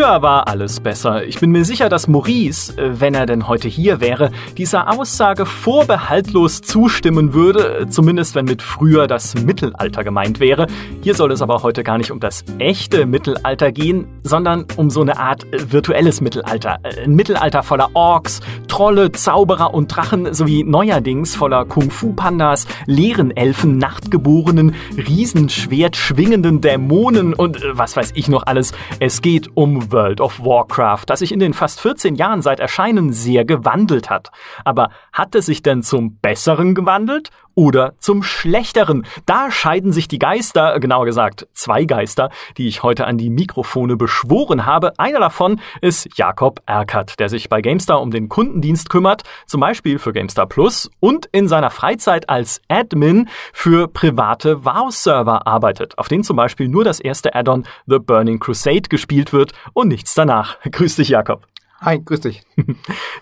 Früher war alles besser. Ich bin mir sicher, dass Maurice, äh, wenn er denn heute hier wäre, dieser Aussage vorbehaltlos zustimmen würde, zumindest wenn mit früher das Mittelalter gemeint wäre. Hier soll es aber heute gar nicht um das echte Mittelalter gehen, sondern um so eine Art äh, virtuelles Mittelalter. Äh, ein Mittelalter voller Orks, Trolle, Zauberer und Drachen sowie neuerdings voller Kung-Fu-Pandas, leeren Elfen, Nachtgeborenen, Riesenschwert schwingenden Dämonen und was weiß ich noch alles. Es geht um World of Warcraft, das sich in den fast 14 Jahren seit Erscheinen sehr gewandelt hat. Aber hat es sich denn zum Besseren gewandelt oder zum Schlechteren. Da scheiden sich die Geister, genauer gesagt zwei Geister, die ich heute an die Mikrofone beschworen habe. Einer davon ist Jakob Erkert, der sich bei GameStar um den Kundendienst kümmert, zum Beispiel für GameStar Plus und in seiner Freizeit als Admin für private WoW-Server arbeitet, auf denen zum Beispiel nur das erste Add-on The Burning Crusade gespielt wird und nichts danach. Grüß dich, Jakob. Hi, grüß dich.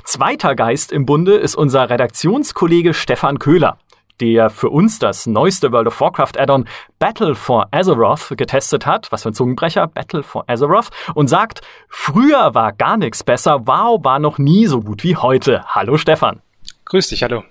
Zweiter Geist im Bunde ist unser Redaktionskollege Stefan Köhler der für uns das neueste World of Warcraft Add-on Battle for Azeroth getestet hat, was für ein Zungenbrecher, Battle for Azeroth, und sagt, früher war gar nichts besser, wow war noch nie so gut wie heute. Hallo Stefan. Grüß dich, hallo.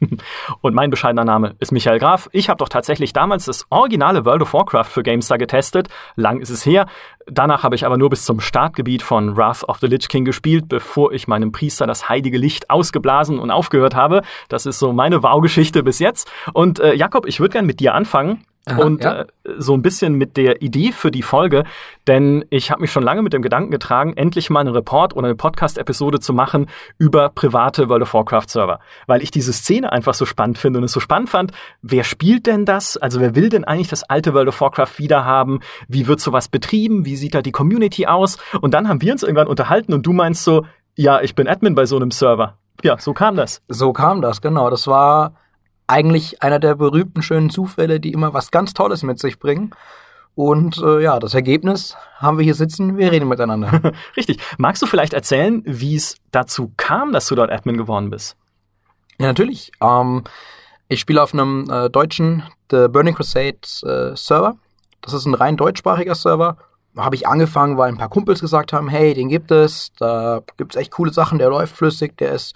Und mein bescheidener Name ist Michael Graf. Ich habe doch tatsächlich damals das originale World of Warcraft für GameStar getestet. Lang ist es her. Danach habe ich aber nur bis zum Startgebiet von Wrath of the Lich King gespielt, bevor ich meinem Priester das heilige Licht ausgeblasen und aufgehört habe. Das ist so meine Wow-Geschichte bis jetzt. Und äh, Jakob, ich würde gern mit dir anfangen. Aha, und ja. äh, so ein bisschen mit der Idee für die Folge, denn ich habe mich schon lange mit dem Gedanken getragen, endlich mal einen Report oder eine Podcast-Episode zu machen über private World of Warcraft-Server, weil ich diese Szene einfach so spannend finde und es so spannend fand, wer spielt denn das? Also wer will denn eigentlich das alte World of Warcraft wiederhaben? Wie wird sowas betrieben? Wie sieht da die Community aus? Und dann haben wir uns irgendwann unterhalten und du meinst so, ja, ich bin Admin bei so einem Server. Ja, so kam das. So kam das, genau. Das war eigentlich einer der berühmten schönen Zufälle, die immer was ganz Tolles mit sich bringen. Und äh, ja, das Ergebnis haben wir hier sitzen, wir reden miteinander. Richtig. Magst du vielleicht erzählen, wie es dazu kam, dass du dort Admin geworden bist? Ja, natürlich. Ähm, ich spiele auf einem äh, deutschen The Burning Crusade äh, Server. Das ist ein rein deutschsprachiger Server. Habe ich angefangen, weil ein paar Kumpels gesagt haben, hey, den gibt es, da gibt es echt coole Sachen, der läuft flüssig, der ist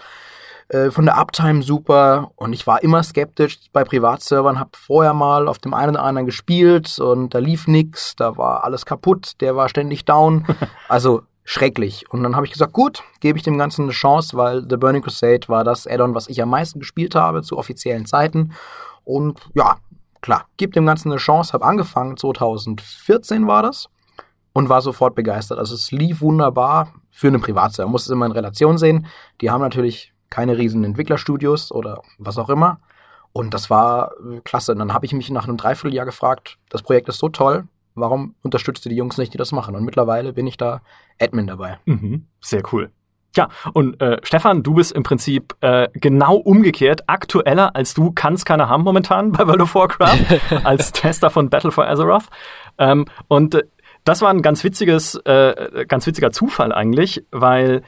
äh, von der Uptime super und ich war immer skeptisch bei Privatservern, habe vorher mal auf dem einen oder anderen gespielt und da lief nix, da war alles kaputt, der war ständig down, also schrecklich. Und dann habe ich gesagt, gut, gebe ich dem Ganzen eine Chance, weil The Burning Crusade war das Addon, was ich am meisten gespielt habe zu offiziellen Zeiten und ja, klar, gib dem Ganzen eine Chance, habe angefangen, 2014 war das und war sofort begeistert. Also es lief wunderbar für einen Privatserver. Man muss es immer in Relation sehen. Die haben natürlich keine riesen Entwicklerstudios oder was auch immer. Und das war äh, klasse. Und dann habe ich mich nach einem Dreivierteljahr gefragt, das Projekt ist so toll, warum unterstützt du die Jungs nicht, die das machen? Und mittlerweile bin ich da Admin dabei. Mhm, sehr cool. Ja, und äh, Stefan, du bist im Prinzip äh, genau umgekehrt, aktueller als du kannst keiner haben momentan bei World of Warcraft, als Tester von Battle for Azeroth. Ähm, und äh, das war ein ganz witziges, äh, ganz witziger Zufall eigentlich, weil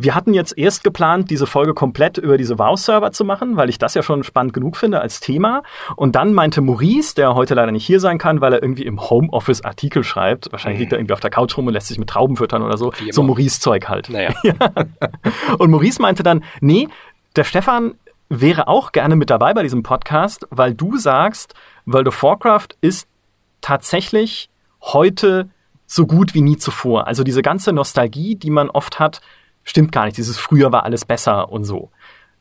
wir hatten jetzt erst geplant, diese Folge komplett über diese WoW-Server zu machen, weil ich das ja schon spannend genug finde als Thema. Und dann meinte Maurice, der heute leider nicht hier sein kann, weil er irgendwie im Homeoffice Artikel schreibt. Wahrscheinlich liegt er irgendwie auf der Couch rum und lässt sich mit Trauben füttern oder so. So Maurice-Zeug halt. Naja. Und Maurice meinte dann, nee, der Stefan wäre auch gerne mit dabei bei diesem Podcast, weil du sagst, World of Warcraft ist tatsächlich heute so gut wie nie zuvor. Also diese ganze Nostalgie, die man oft hat, stimmt gar nicht. Dieses früher war alles besser und so.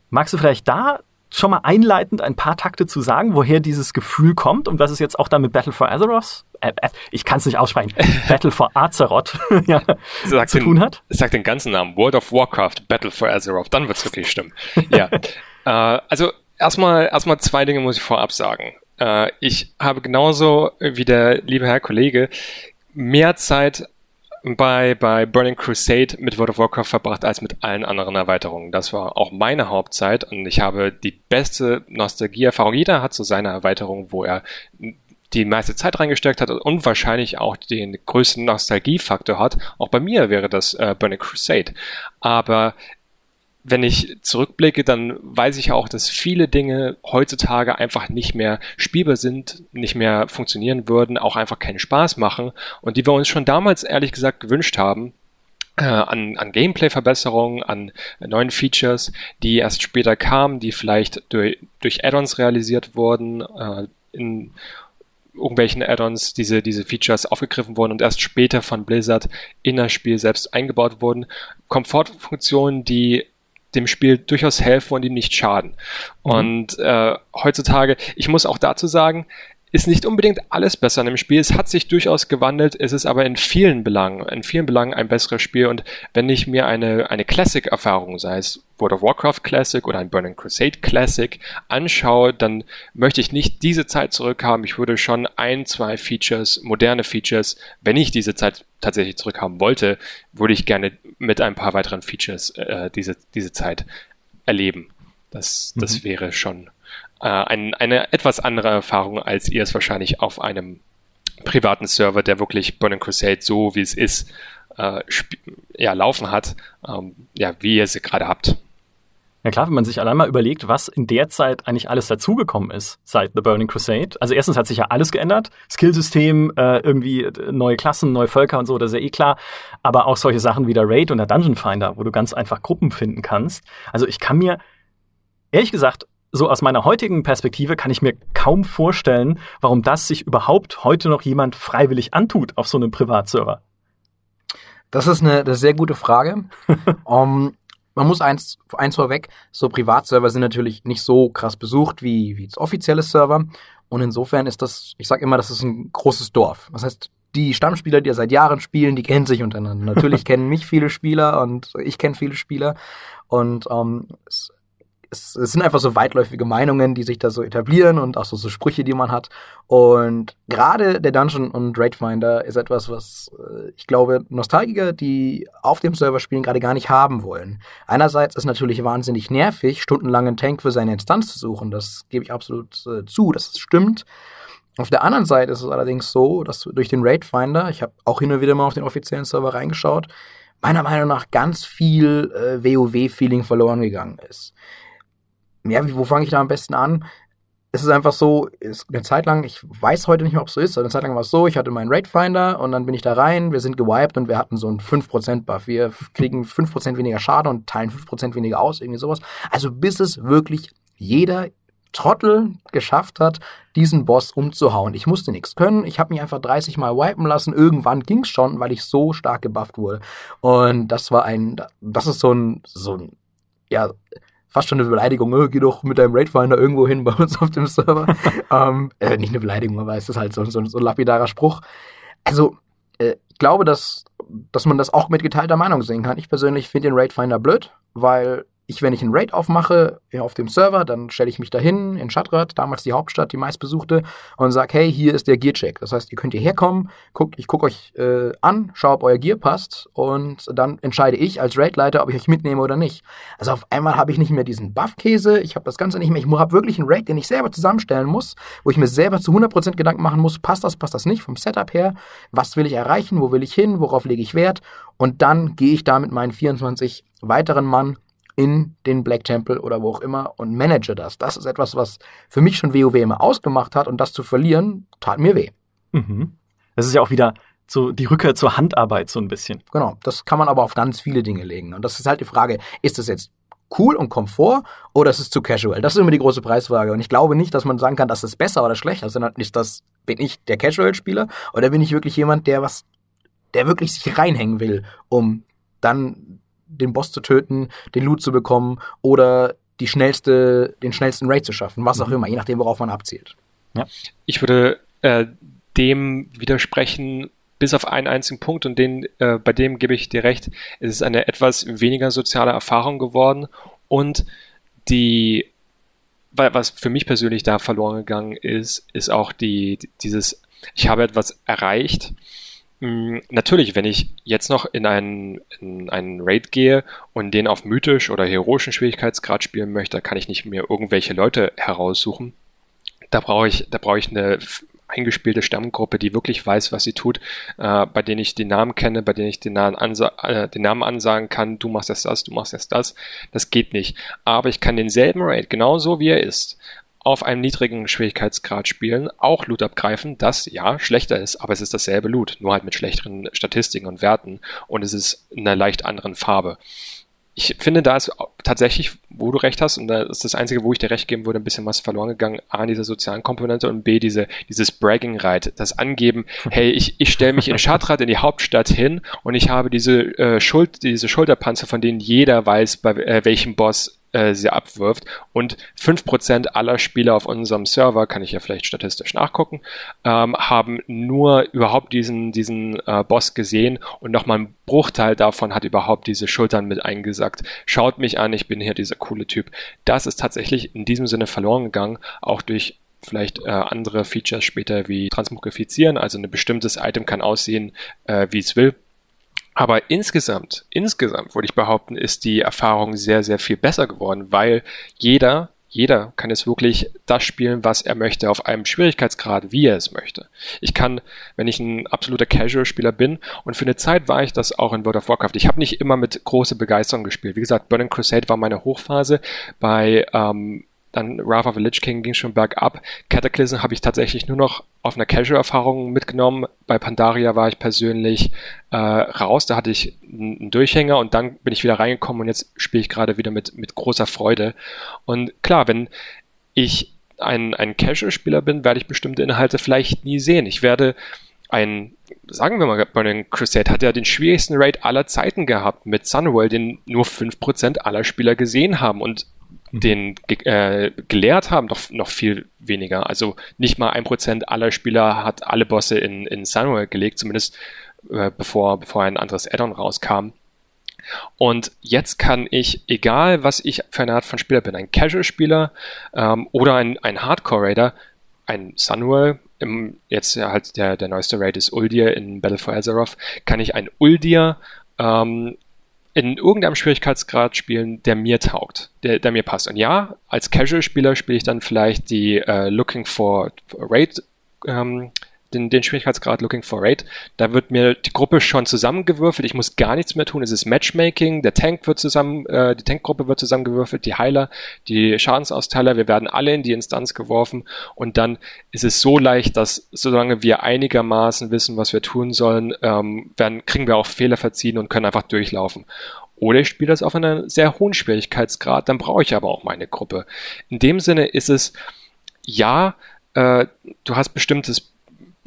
Magst du vielleicht da schon mal einleitend ein paar Takte zu sagen, woher dieses Gefühl kommt und was es jetzt auch dann mit Battle for Azeroth, äh, äh, ich kann es nicht aussprechen, Battle for Azeroth ja, zu den, tun hat? Sag den ganzen Namen, World of Warcraft, Battle for Azeroth, dann wird es wirklich stimmen. ja, äh, also erstmal erstmal zwei Dinge muss ich vorab sagen. Äh, ich habe genauso wie der liebe Herr Kollege mehr Zeit bei, bei Burning Crusade mit World of Warcraft verbracht als mit allen anderen Erweiterungen. Das war auch meine Hauptzeit und ich habe die beste Nostalgieerfahrung. Jeder hat so seine Erweiterung, wo er die meiste Zeit reingesteckt hat und wahrscheinlich auch den größten Nostalgiefaktor hat. Auch bei mir wäre das äh, Burning Crusade. Aber wenn ich zurückblicke, dann weiß ich auch, dass viele Dinge heutzutage einfach nicht mehr spielbar sind, nicht mehr funktionieren würden, auch einfach keinen Spaß machen und die wir uns schon damals ehrlich gesagt gewünscht haben, äh, an, an Gameplay-Verbesserungen, an neuen Features, die erst später kamen, die vielleicht durch, durch Add-ons realisiert wurden, äh, in irgendwelchen Add-ons diese, diese Features aufgegriffen wurden und erst später von Blizzard in das Spiel selbst eingebaut wurden. Komfortfunktionen, die dem Spiel durchaus helfen und ihm nicht schaden. Mhm. Und äh, heutzutage, ich muss auch dazu sagen, ist nicht unbedingt alles besser in dem Spiel. Es hat sich durchaus gewandelt, es ist aber in vielen Belangen, in vielen Belangen ein besseres Spiel. Und wenn ich mir eine, eine Classic-Erfahrung, sei es World of Warcraft Classic oder ein Burning Crusade Classic anschaue, dann möchte ich nicht diese Zeit zurückhaben. Ich würde schon ein, zwei Features, moderne Features, wenn ich diese Zeit tatsächlich zurückhaben wollte, würde ich gerne mit ein paar weiteren Features äh, diese, diese Zeit erleben. Das, das mhm. wäre schon äh, ein, eine etwas andere Erfahrung, als ihr es wahrscheinlich auf einem privaten Server, der wirklich Burning Crusade so wie es ist, äh, ja, laufen hat, ähm, ja, wie ihr sie gerade habt. Ja klar, wenn man sich allein mal überlegt, was in der Zeit eigentlich alles dazugekommen ist seit The Burning Crusade. Also erstens hat sich ja alles geändert. Skillsystem, äh, irgendwie äh, neue Klassen, neue Völker und so, das ist ja eh klar. Aber auch solche Sachen wie der Raid und der Dungeon Finder, wo du ganz einfach Gruppen finden kannst. Also ich kann mir, ehrlich gesagt, so aus meiner heutigen Perspektive kann ich mir kaum vorstellen, warum das sich überhaupt heute noch jemand freiwillig antut auf so einem Privatserver. Das ist eine, eine sehr gute Frage. um, man muss eins, eins vorweg, so Privatserver sind natürlich nicht so krass besucht wie, wie jetzt offizielle Server. Und insofern ist das, ich sag immer, das ist ein großes Dorf. Das heißt, die Stammspieler, die ja seit Jahren spielen, die kennen sich untereinander. Natürlich kennen mich viele Spieler und ich kenne viele Spieler. Und ähm, es es, es sind einfach so weitläufige Meinungen, die sich da so etablieren und auch so, so Sprüche, die man hat. Und gerade der Dungeon und Raid Finder ist etwas, was äh, ich glaube, Nostalgiker, die auf dem Server spielen, gerade gar nicht haben wollen. Einerseits ist natürlich wahnsinnig nervig, stundenlang einen Tank für seine Instanz zu suchen. Das gebe ich absolut äh, zu, das stimmt. Auf der anderen Seite ist es allerdings so, dass durch den Raid Finder, ich habe auch hin und wieder mal auf den offiziellen Server reingeschaut, meiner Meinung nach ganz viel äh, WoW-Feeling verloren gegangen ist ja, wo fange ich da am besten an? Es ist einfach so, ist eine Zeit lang, ich weiß heute nicht mehr, ob es so ist, aber eine Zeit lang war es so, ich hatte meinen Raid Finder und dann bin ich da rein, wir sind gewiped und wir hatten so einen 5% Buff. Wir kriegen 5% weniger Schaden und teilen 5% weniger aus, irgendwie sowas. Also bis es wirklich jeder Trottel geschafft hat, diesen Boss umzuhauen. Ich musste nichts können. Ich habe mich einfach 30 Mal wipen lassen. Irgendwann ging's schon, weil ich so stark gebufft wurde. Und das war ein, das ist so ein, so ein, ja, fast schon eine Beleidigung, oh, geh doch mit deinem Raidfinder irgendwo hin bei uns auf dem Server. ähm, äh, nicht eine Beleidigung, aber es ist halt so, so, so ein lapidarer Spruch. Also, äh, ich glaube, dass, dass man das auch mit geteilter Meinung sehen kann. Ich persönlich finde den Raidfinder blöd, weil ich, wenn ich einen Raid aufmache ja, auf dem Server, dann stelle ich mich dahin in Schadrad, damals die Hauptstadt, die meistbesuchte, und sage, hey, hier ist der Gearcheck. Das heißt, ihr könnt hierher kommen, guckt, ich gucke euch äh, an, schaue, ob euer Gear passt, und dann entscheide ich als Raidleiter, ob ich euch mitnehme oder nicht. Also auf einmal habe ich nicht mehr diesen Buffkäse, ich habe das Ganze nicht mehr, ich habe wirklich einen Raid, den ich selber zusammenstellen muss, wo ich mir selber zu 100% Gedanken machen muss, passt das, passt das nicht, vom Setup her, was will ich erreichen, wo will ich hin, worauf lege ich Wert, und dann gehe ich da mit meinen 24 weiteren Mann in den Black Temple oder wo auch immer und manage das. Das ist etwas, was für mich schon WoW immer ausgemacht hat und das zu verlieren, tat mir weh. Mhm. Das ist ja auch wieder so die Rückkehr zur Handarbeit so ein bisschen. Genau, das kann man aber auf ganz viele Dinge legen. Und das ist halt die Frage, ist das jetzt cool und Komfort oder ist es zu casual? Das ist immer die große Preisfrage. Und ich glaube nicht, dass man sagen kann, das ist besser oder schlechter, sondern ist das, bin ich der Casual-Spieler oder bin ich wirklich jemand, der was, der wirklich sich reinhängen will, um dann den Boss zu töten, den Loot zu bekommen oder die schnellste, den schnellsten Raid zu schaffen, was auch mhm. immer, je nachdem, worauf man abzielt. Ja. Ich würde äh, dem widersprechen, bis auf einen einzigen Punkt und den, äh, bei dem gebe ich dir recht, es ist eine etwas weniger soziale Erfahrung geworden und die, was für mich persönlich da verloren gegangen ist, ist auch die, dieses, ich habe etwas erreicht natürlich, wenn ich jetzt noch in einen, in einen Raid gehe und den auf mythisch oder heroischen Schwierigkeitsgrad spielen möchte, kann ich nicht mehr irgendwelche Leute heraussuchen. Da brauche ich, da brauche ich eine eingespielte Stammgruppe, die wirklich weiß, was sie tut, äh, bei denen ich die Namen kenne, bei denen ich den äh, den Namen ansagen kann, du machst jetzt das, du machst jetzt das. Das geht nicht. Aber ich kann denselben Raid, genauso wie er ist, auf einem niedrigen Schwierigkeitsgrad spielen, auch Loot abgreifen, das ja schlechter ist, aber es ist dasselbe Loot, nur halt mit schlechteren Statistiken und Werten und es ist in einer leicht anderen Farbe. Ich finde, da ist tatsächlich, wo du recht hast, und da ist das Einzige, wo ich dir recht geben würde, ein bisschen was verloren gegangen. A, dieser sozialen Komponente und B, diese, dieses Bragging-Right, das Angeben, hey, ich, ich stelle mich in Shatrat in die Hauptstadt hin und ich habe diese äh, Schuld, diese Schulterpanzer, von denen jeder weiß, bei äh, welchem Boss äh, sie abwirft. Und 5% aller Spieler auf unserem Server, kann ich ja vielleicht statistisch nachgucken, ähm, haben nur überhaupt diesen, diesen äh, Boss gesehen und nochmal ein Bruchteil davon hat überhaupt diese Schultern mit eingesackt. Schaut mich an, ich bin hier dieser coole Typ. Das ist tatsächlich in diesem Sinne verloren gegangen, auch durch vielleicht äh, andere Features später wie Transmogrifizieren, also ein bestimmtes Item kann aussehen, äh, wie es will. Aber insgesamt, insgesamt würde ich behaupten, ist die Erfahrung sehr, sehr viel besser geworden, weil jeder, jeder kann jetzt wirklich das spielen, was er möchte, auf einem Schwierigkeitsgrad, wie er es möchte. Ich kann, wenn ich ein absoluter Casual-Spieler bin, und für eine Zeit war ich das auch in World of Warcraft. Ich habe nicht immer mit großer Begeisterung gespielt. Wie gesagt, Burning Crusade war meine Hochphase. Bei ähm, dann Wrath of the Lich King ging schon bergab. Cataclysm habe ich tatsächlich nur noch auf einer Casual-Erfahrung mitgenommen. Bei Pandaria war ich persönlich äh, raus, da hatte ich einen Durchhänger und dann bin ich wieder reingekommen und jetzt spiele ich gerade wieder mit, mit großer Freude. Und klar, wenn ich ein, ein Casual-Spieler bin, werde ich bestimmte Inhalte vielleicht nie sehen. Ich werde ein, sagen wir mal, Burning Crusade hat ja den schwierigsten Raid aller Zeiten gehabt mit Sunworld, den nur 5% aller Spieler gesehen haben und. Den äh, gelehrt haben, doch noch viel weniger. Also nicht mal ein Prozent aller Spieler hat alle Bosse in, in Sunwell gelegt, zumindest äh, bevor, bevor ein anderes Addon rauskam. Und jetzt kann ich, egal was ich für eine Art von Spieler bin, ein Casual-Spieler ähm, oder ein, ein Hardcore-Raider, ein Sunwell, im, jetzt halt der, der neueste Raid ist Uldir in Battle for Azeroth, kann ich ein Uldir ähm, in irgendeinem Schwierigkeitsgrad spielen, der mir taugt, der, der mir passt. Und ja, als Casual-Spieler spiele ich dann vielleicht die äh, Looking for Raid, ähm, den, den Schwierigkeitsgrad Looking for Raid. Da wird mir die Gruppe schon zusammengewürfelt. Ich muss gar nichts mehr tun. Es ist Matchmaking. Der Tank wird zusammen, äh, die Tankgruppe wird zusammengewürfelt, die Heiler, die Schadensausteiler. Wir werden alle in die Instanz geworfen. Und dann ist es so leicht, dass solange wir einigermaßen wissen, was wir tun sollen, ähm, werden, kriegen wir auch Fehler verziehen und können einfach durchlaufen. Oder ich spiele das auf einem sehr hohen Schwierigkeitsgrad, dann brauche ich aber auch meine Gruppe. In dem Sinne ist es, ja, äh, du hast bestimmtes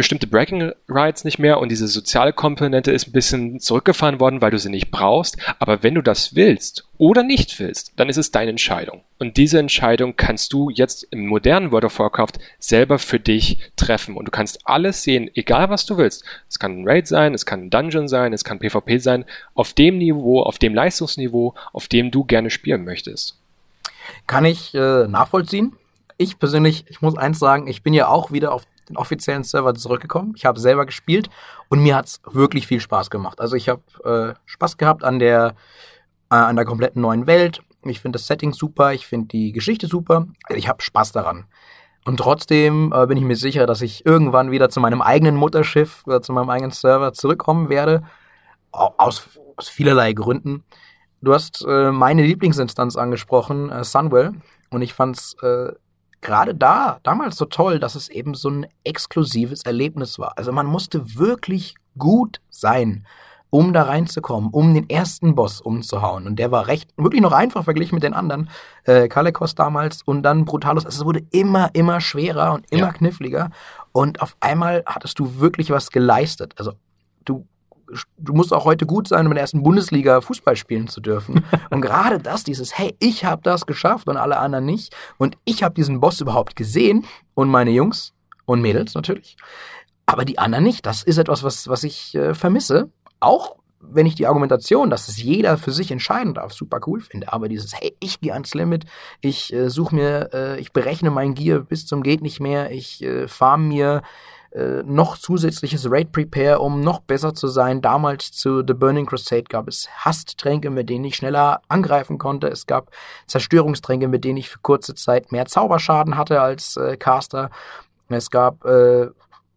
bestimmte Bragging Rights nicht mehr und diese soziale Komponente ist ein bisschen zurückgefahren worden, weil du sie nicht brauchst. Aber wenn du das willst oder nicht willst, dann ist es deine Entscheidung. Und diese Entscheidung kannst du jetzt im modernen World of Warcraft selber für dich treffen. Und du kannst alles sehen, egal was du willst. Es kann ein Raid sein, es kann ein Dungeon sein, es kann PvP sein, auf dem Niveau, auf dem Leistungsniveau, auf dem du gerne spielen möchtest. Kann ich äh, nachvollziehen. Ich persönlich, ich muss eins sagen, ich bin ja auch wieder auf den offiziellen Server zurückgekommen. Ich habe selber gespielt und mir hat's wirklich viel Spaß gemacht. Also ich habe äh, Spaß gehabt an der, äh, an der kompletten neuen Welt. Ich finde das Setting super, ich finde die Geschichte super. Ich habe Spaß daran. Und trotzdem äh, bin ich mir sicher, dass ich irgendwann wieder zu meinem eigenen Mutterschiff oder zu meinem eigenen Server zurückkommen werde. Aus, aus vielerlei Gründen. Du hast äh, meine Lieblingsinstanz angesprochen, äh, Sunwell. Und ich fand's äh, gerade da, damals so toll, dass es eben so ein exklusives Erlebnis war. Also man musste wirklich gut sein, um da reinzukommen, um den ersten Boss umzuhauen. Und der war recht, wirklich noch einfach verglichen mit den anderen. Äh, Kalekos damals und dann Brutalos. Also es wurde immer, immer schwerer und immer ja. kniffliger. Und auf einmal hattest du wirklich was geleistet. Also du du musst auch heute gut sein, um in der ersten Bundesliga Fußball spielen zu dürfen. Und gerade das, dieses, hey, ich habe das geschafft und alle anderen nicht. Und ich habe diesen Boss überhaupt gesehen und meine Jungs und Mädels natürlich. Aber die anderen nicht. Das ist etwas, was, was ich äh, vermisse. Auch wenn ich die Argumentation, dass es jeder für sich entscheiden darf, super cool finde. Aber dieses, hey, ich gehe ans Limit, ich äh, suche mir, äh, ich berechne mein Gear bis zum geht nicht mehr, ich äh, farm mir äh, noch zusätzliches Raid Prepare, um noch besser zu sein. Damals zu The Burning Crusade gab es Hasttränke, mit denen ich schneller angreifen konnte. Es gab Zerstörungstränke, mit denen ich für kurze Zeit mehr Zauberschaden hatte als äh, Caster. Es gab äh,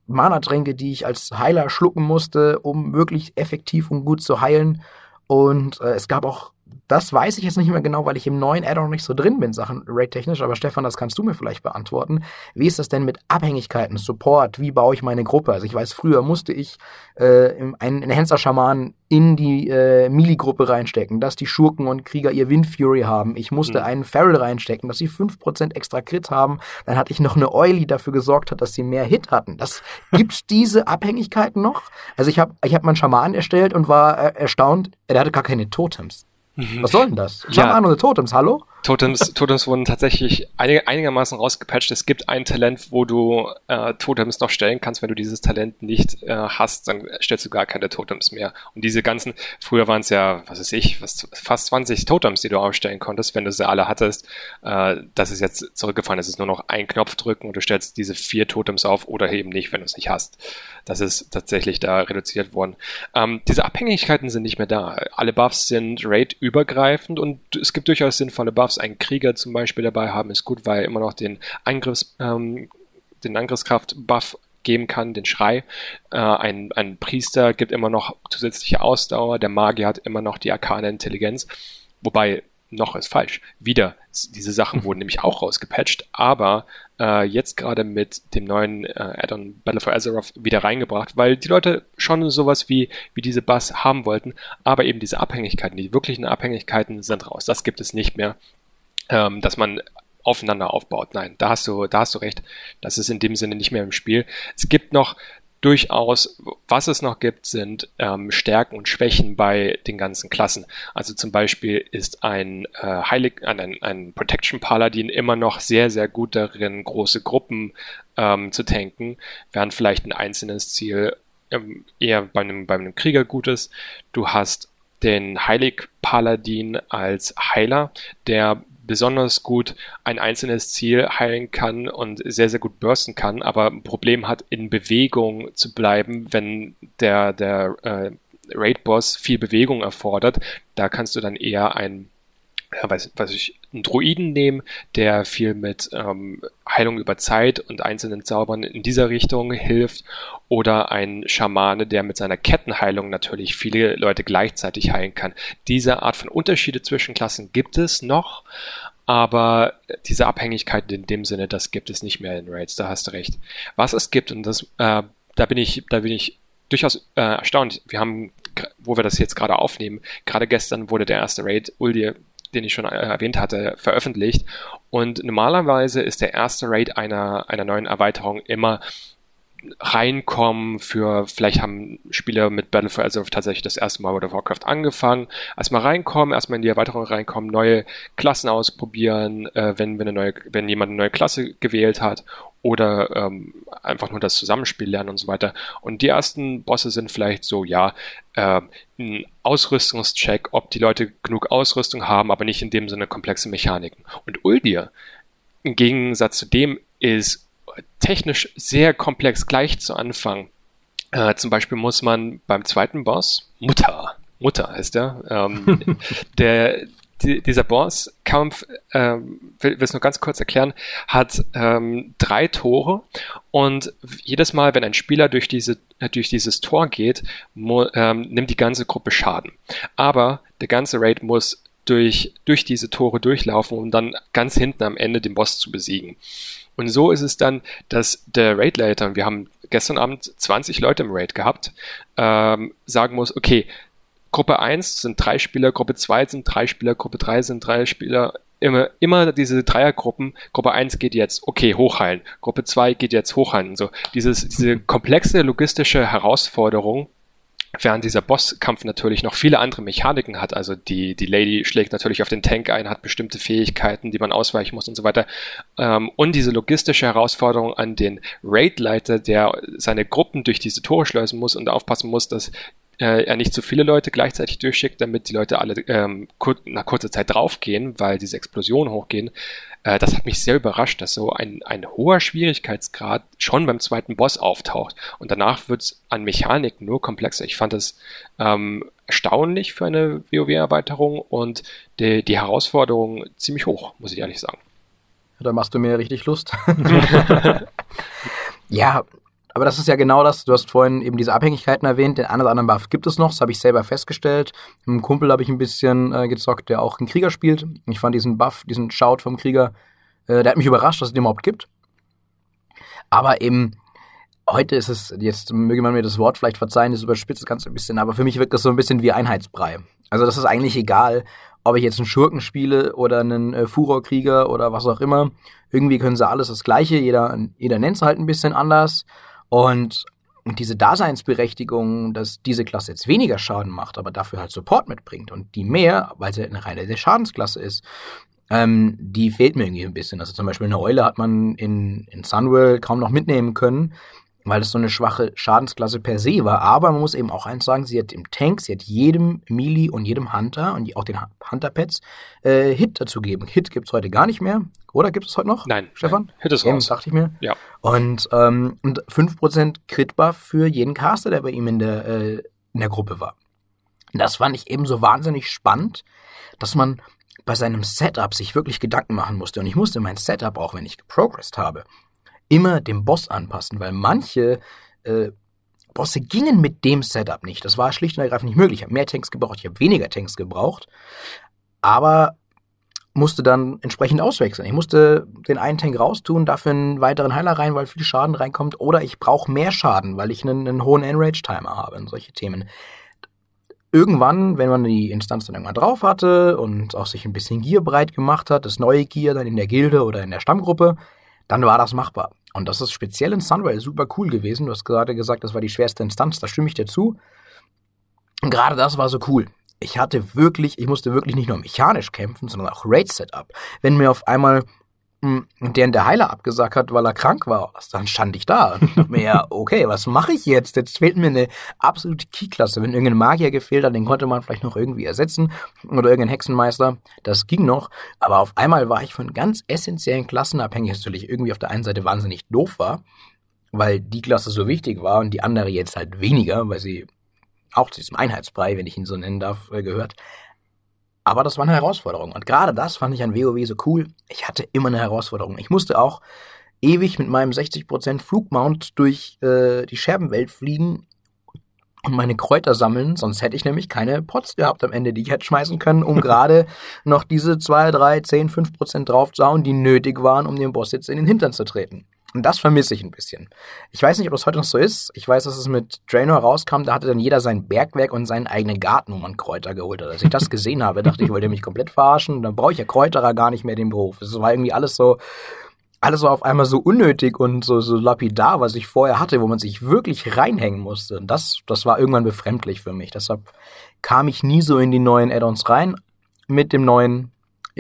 Mana-Tränke, die ich als Heiler schlucken musste, um wirklich effektiv und gut zu heilen. Und äh, es gab auch das weiß ich jetzt nicht mehr genau, weil ich im neuen Add-on nicht so drin bin, Sachen Raid-technisch, aber Stefan, das kannst du mir vielleicht beantworten. Wie ist das denn mit Abhängigkeiten, Support? Wie baue ich meine Gruppe? Also ich weiß, früher musste ich äh, einen Enhancer-Schaman in die äh, Melee-Gruppe reinstecken, dass die Schurken und Krieger ihr Wind Fury haben. Ich musste mhm. einen Feral reinstecken, dass sie 5% extra Crit haben. Dann hatte ich noch eine Oily, die dafür gesorgt hat, dass sie mehr Hit hatten. Das gibt's diese Abhängigkeiten noch? Also ich habe ich hab meinen Schaman erstellt und war äh, erstaunt, er hatte gar keine Totems. Was soll denn das? Schau ja. an, unsere Totems, hallo? Totems, Totems wurden tatsächlich einig, einigermaßen rausgepatcht. Es gibt ein Talent, wo du äh, Totems noch stellen kannst. Wenn du dieses Talent nicht äh, hast, dann stellst du gar keine Totems mehr. Und diese ganzen, früher waren es ja, was weiß ich, was, fast 20 Totems, die du aufstellen konntest, wenn du sie alle hattest. Äh, das ist jetzt zurückgefallen. Es ist nur noch ein Knopf drücken und du stellst diese vier Totems auf oder eben nicht, wenn du es nicht hast. Das ist tatsächlich da reduziert worden. Ähm, diese Abhängigkeiten sind nicht mehr da. Alle Buffs sind raid-übergreifend und es gibt durchaus sinnvolle Buffs darfst einen Krieger zum Beispiel dabei haben, ist gut, weil er immer noch den Angriffs, ähm, den Angriffskraft-Buff geben kann, den Schrei. Äh, ein, ein Priester gibt immer noch zusätzliche Ausdauer, der Magier hat immer noch die arkane Intelligenz. Wobei, noch ist falsch. Wieder, diese Sachen wurden nämlich auch rausgepatcht, aber äh, jetzt gerade mit dem neuen äh, Add-on Battle for Azeroth wieder reingebracht, weil die Leute schon sowas wie, wie diese Bass haben wollten, aber eben diese Abhängigkeiten, die wirklichen Abhängigkeiten sind raus. Das gibt es nicht mehr ähm, dass man aufeinander aufbaut. Nein, da hast du, da hast du recht. Das ist in dem Sinne nicht mehr im Spiel. Es gibt noch durchaus, was es noch gibt, sind ähm, Stärken und Schwächen bei den ganzen Klassen. Also zum Beispiel ist ein äh, Heilig, ein, ein Protection Paladin immer noch sehr, sehr gut darin, große Gruppen ähm, zu tanken, während vielleicht ein einzelnes Ziel ähm, eher bei einem, bei einem Krieger gut ist. Du hast den Heilig Paladin als Heiler, der besonders gut ein einzelnes Ziel heilen kann und sehr, sehr gut bursten kann, aber ein Problem hat, in Bewegung zu bleiben, wenn der, der äh, Raid-Boss viel Bewegung erfordert. Da kannst du dann eher ein ja, weiß, weiß ich, einen Druiden nehmen, der viel mit ähm, Heilung über Zeit und einzelnen Zaubern in dieser Richtung hilft, oder ein Schamane, der mit seiner Kettenheilung natürlich viele Leute gleichzeitig heilen kann. Diese Art von Unterschiede zwischen Klassen gibt es noch, aber diese Abhängigkeiten in dem Sinne, das gibt es nicht mehr in Raids, da hast du recht. Was es gibt, und das, äh, da bin ich, da bin ich durchaus äh, erstaunt. Wir haben, wo wir das jetzt gerade aufnehmen, gerade gestern wurde der erste Raid Uldir den ich schon äh, erwähnt hatte, veröffentlicht. Und normalerweise ist der erste Raid einer, einer neuen Erweiterung immer reinkommen für, vielleicht haben Spieler mit Battle for Azeroth tatsächlich das erste Mal World of Warcraft angefangen, erstmal reinkommen, erstmal in die Erweiterung reinkommen, neue Klassen ausprobieren, äh, wenn, wenn, eine neue, wenn jemand eine neue Klasse gewählt hat oder ähm, einfach nur das Zusammenspiel lernen und so weiter. Und die ersten Bosse sind vielleicht so, ja, äh, ein Ausrüstungscheck, ob die Leute genug Ausrüstung haben, aber nicht in dem Sinne komplexe Mechaniken. Und Uldir, im Gegensatz zu dem, ist technisch sehr komplex gleich zu Anfang. Äh, zum Beispiel muss man beim zweiten Boss, Mutter, Mutter heißt der, ähm, der, die, dieser Bosskampf, ähm, will, will es nur ganz kurz erklären, hat ähm, drei Tore und jedes Mal, wenn ein Spieler durch, diese, äh, durch dieses Tor geht, ähm, nimmt die ganze Gruppe Schaden. Aber der ganze Raid muss durch, durch diese Tore durchlaufen, um dann ganz hinten am Ende den Boss zu besiegen. Und so ist es dann, dass der Raid-Leiter, wir haben gestern Abend 20 Leute im Raid gehabt, ähm, sagen muss, okay, Gruppe 1 sind drei Spieler, Gruppe 2 sind drei Spieler, Gruppe 3 sind drei Spieler, immer, immer diese Dreiergruppen, Gruppe 1 geht jetzt, okay, hochheilen, Gruppe 2 geht jetzt hochheilen. So, dieses, diese komplexe logistische Herausforderung, während dieser Bosskampf natürlich noch viele andere Mechaniken hat. Also die, die Lady schlägt natürlich auf den Tank ein, hat bestimmte Fähigkeiten, die man ausweichen muss und so weiter. Ähm, und diese logistische Herausforderung an den Raid-Leiter, der seine Gruppen durch diese Tore schleusen muss und aufpassen muss, dass äh, er nicht zu viele Leute gleichzeitig durchschickt, damit die Leute alle ähm, kur nach kurzer Zeit draufgehen, weil diese Explosionen hochgehen. Äh, das hat mich sehr überrascht, dass so ein, ein hoher Schwierigkeitsgrad schon beim zweiten Boss auftaucht. Und danach wird es an Mechanik nur komplexer. Ich fand es ähm, erstaunlich für eine WoW-Erweiterung und die, die Herausforderung ziemlich hoch, muss ich ehrlich sagen. Da machst du mir richtig Lust. ja, aber das ist ja genau das. Du hast vorhin eben diese Abhängigkeiten erwähnt. Den einen oder anderen Buff gibt es noch. Das habe ich selber festgestellt. Mit einem Kumpel habe ich ein bisschen äh, gezockt, der auch einen Krieger spielt. Ich fand diesen Buff, diesen Shout vom Krieger, äh, der hat mich überrascht, dass es den überhaupt gibt. Aber eben, heute ist es, jetzt möge man mir das Wort vielleicht verzeihen, das überspitzt das Ganze ein bisschen, aber für mich wirkt das so ein bisschen wie Einheitsbrei. Also das ist eigentlich egal, ob ich jetzt einen Schurken spiele oder einen äh, Furor-Krieger oder was auch immer. Irgendwie können sie alles das Gleiche, jeder, jeder nennt es halt ein bisschen anders. Und diese Daseinsberechtigung, dass diese Klasse jetzt weniger Schaden macht, aber dafür halt Support mitbringt und die mehr, weil sie eine reine Schadensklasse ist, ähm, die fehlt mir irgendwie ein bisschen. Also zum Beispiel eine Eule hat man in, in Sunworld kaum noch mitnehmen können, weil es so eine schwache Schadensklasse per se war. Aber man muss eben auch eins sagen, sie hat im Tank, sie hat jedem Melee und jedem Hunter und auch den Hunter-Pets äh, Hit dazu gegeben. Hit gibt es heute gar nicht mehr. Oder gibt es heute noch? Nein. Stefan? Nein. Hit ist raus. dachte ich mir. Ja. Und, ähm, und 5% Crit-Buff für jeden Caster, der bei ihm in der, äh, in der Gruppe war. Das fand ich eben so wahnsinnig spannend, dass man bei seinem Setup sich wirklich Gedanken machen musste. Und ich musste mein Setup, auch wenn ich geprogressed habe, immer dem Boss anpassen, weil manche äh, Bosse gingen mit dem Setup nicht. Das war schlicht und ergreifend nicht möglich. Ich habe mehr Tanks gebraucht, ich habe weniger Tanks gebraucht, aber musste dann entsprechend auswechseln. Ich musste den einen Tank raustun, dafür einen weiteren Heiler rein, weil viel Schaden reinkommt, oder ich brauche mehr Schaden, weil ich einen, einen hohen Enrage-Timer habe und solche Themen irgendwann, wenn man die Instanz dann irgendwann drauf hatte und auch sich ein bisschen Gear breit gemacht hat, das neue Gear dann in der Gilde oder in der Stammgruppe, dann war das machbar. Und das ist speziell in Sunrail super cool gewesen. Du hast gerade gesagt, das war die schwerste Instanz, da stimme ich dir zu. Und gerade das war so cool. Ich hatte wirklich, ich musste wirklich nicht nur mechanisch kämpfen, sondern auch Raid-Setup. Wenn mir auf einmal der der Heiler abgesagt hat, weil er krank war, dann stand ich da und dachte mir, ja, okay, was mache ich jetzt? Jetzt fehlt mir eine absolute Key-Klasse. Wenn irgendein Magier gefehlt hat, den konnte man vielleicht noch irgendwie ersetzen oder irgendein Hexenmeister, das ging noch. Aber auf einmal war ich von ganz essentiellen Klassen abhängig, was natürlich irgendwie auf der einen Seite wahnsinnig doof war, weil die Klasse so wichtig war und die andere jetzt halt weniger, weil sie auch zu diesem Einheitsbrei, wenn ich ihn so nennen darf, äh, gehört. Aber das war eine Herausforderung. Und gerade das fand ich an WoW so cool. Ich hatte immer eine Herausforderung. Ich musste auch ewig mit meinem 60% Flugmount durch äh, die Scherbenwelt fliegen und meine Kräuter sammeln, sonst hätte ich nämlich keine Pots gehabt am Ende, die ich hätte schmeißen können, um gerade noch diese 2, 3, 10, 5% draufzuhauen, die nötig waren, um den Boss jetzt in den Hintern zu treten. Und das vermisse ich ein bisschen. Ich weiß nicht, ob das heute noch so ist. Ich weiß, dass es mit Draenor rauskam, da hatte dann jeder sein Bergwerk und seinen eigenen Garten, wo man Kräuter geholt hat. Als ich das gesehen habe, dachte ich, wollte mich komplett verarschen. Dann brauche ich ja Kräuterer gar nicht mehr den Beruf. Es war irgendwie alles so, alles war auf einmal so unnötig und so, so lapidar, was ich vorher hatte, wo man sich wirklich reinhängen musste. Und das, das war irgendwann befremdlich für mich. Deshalb kam ich nie so in die neuen Add-ons rein. Mit dem neuen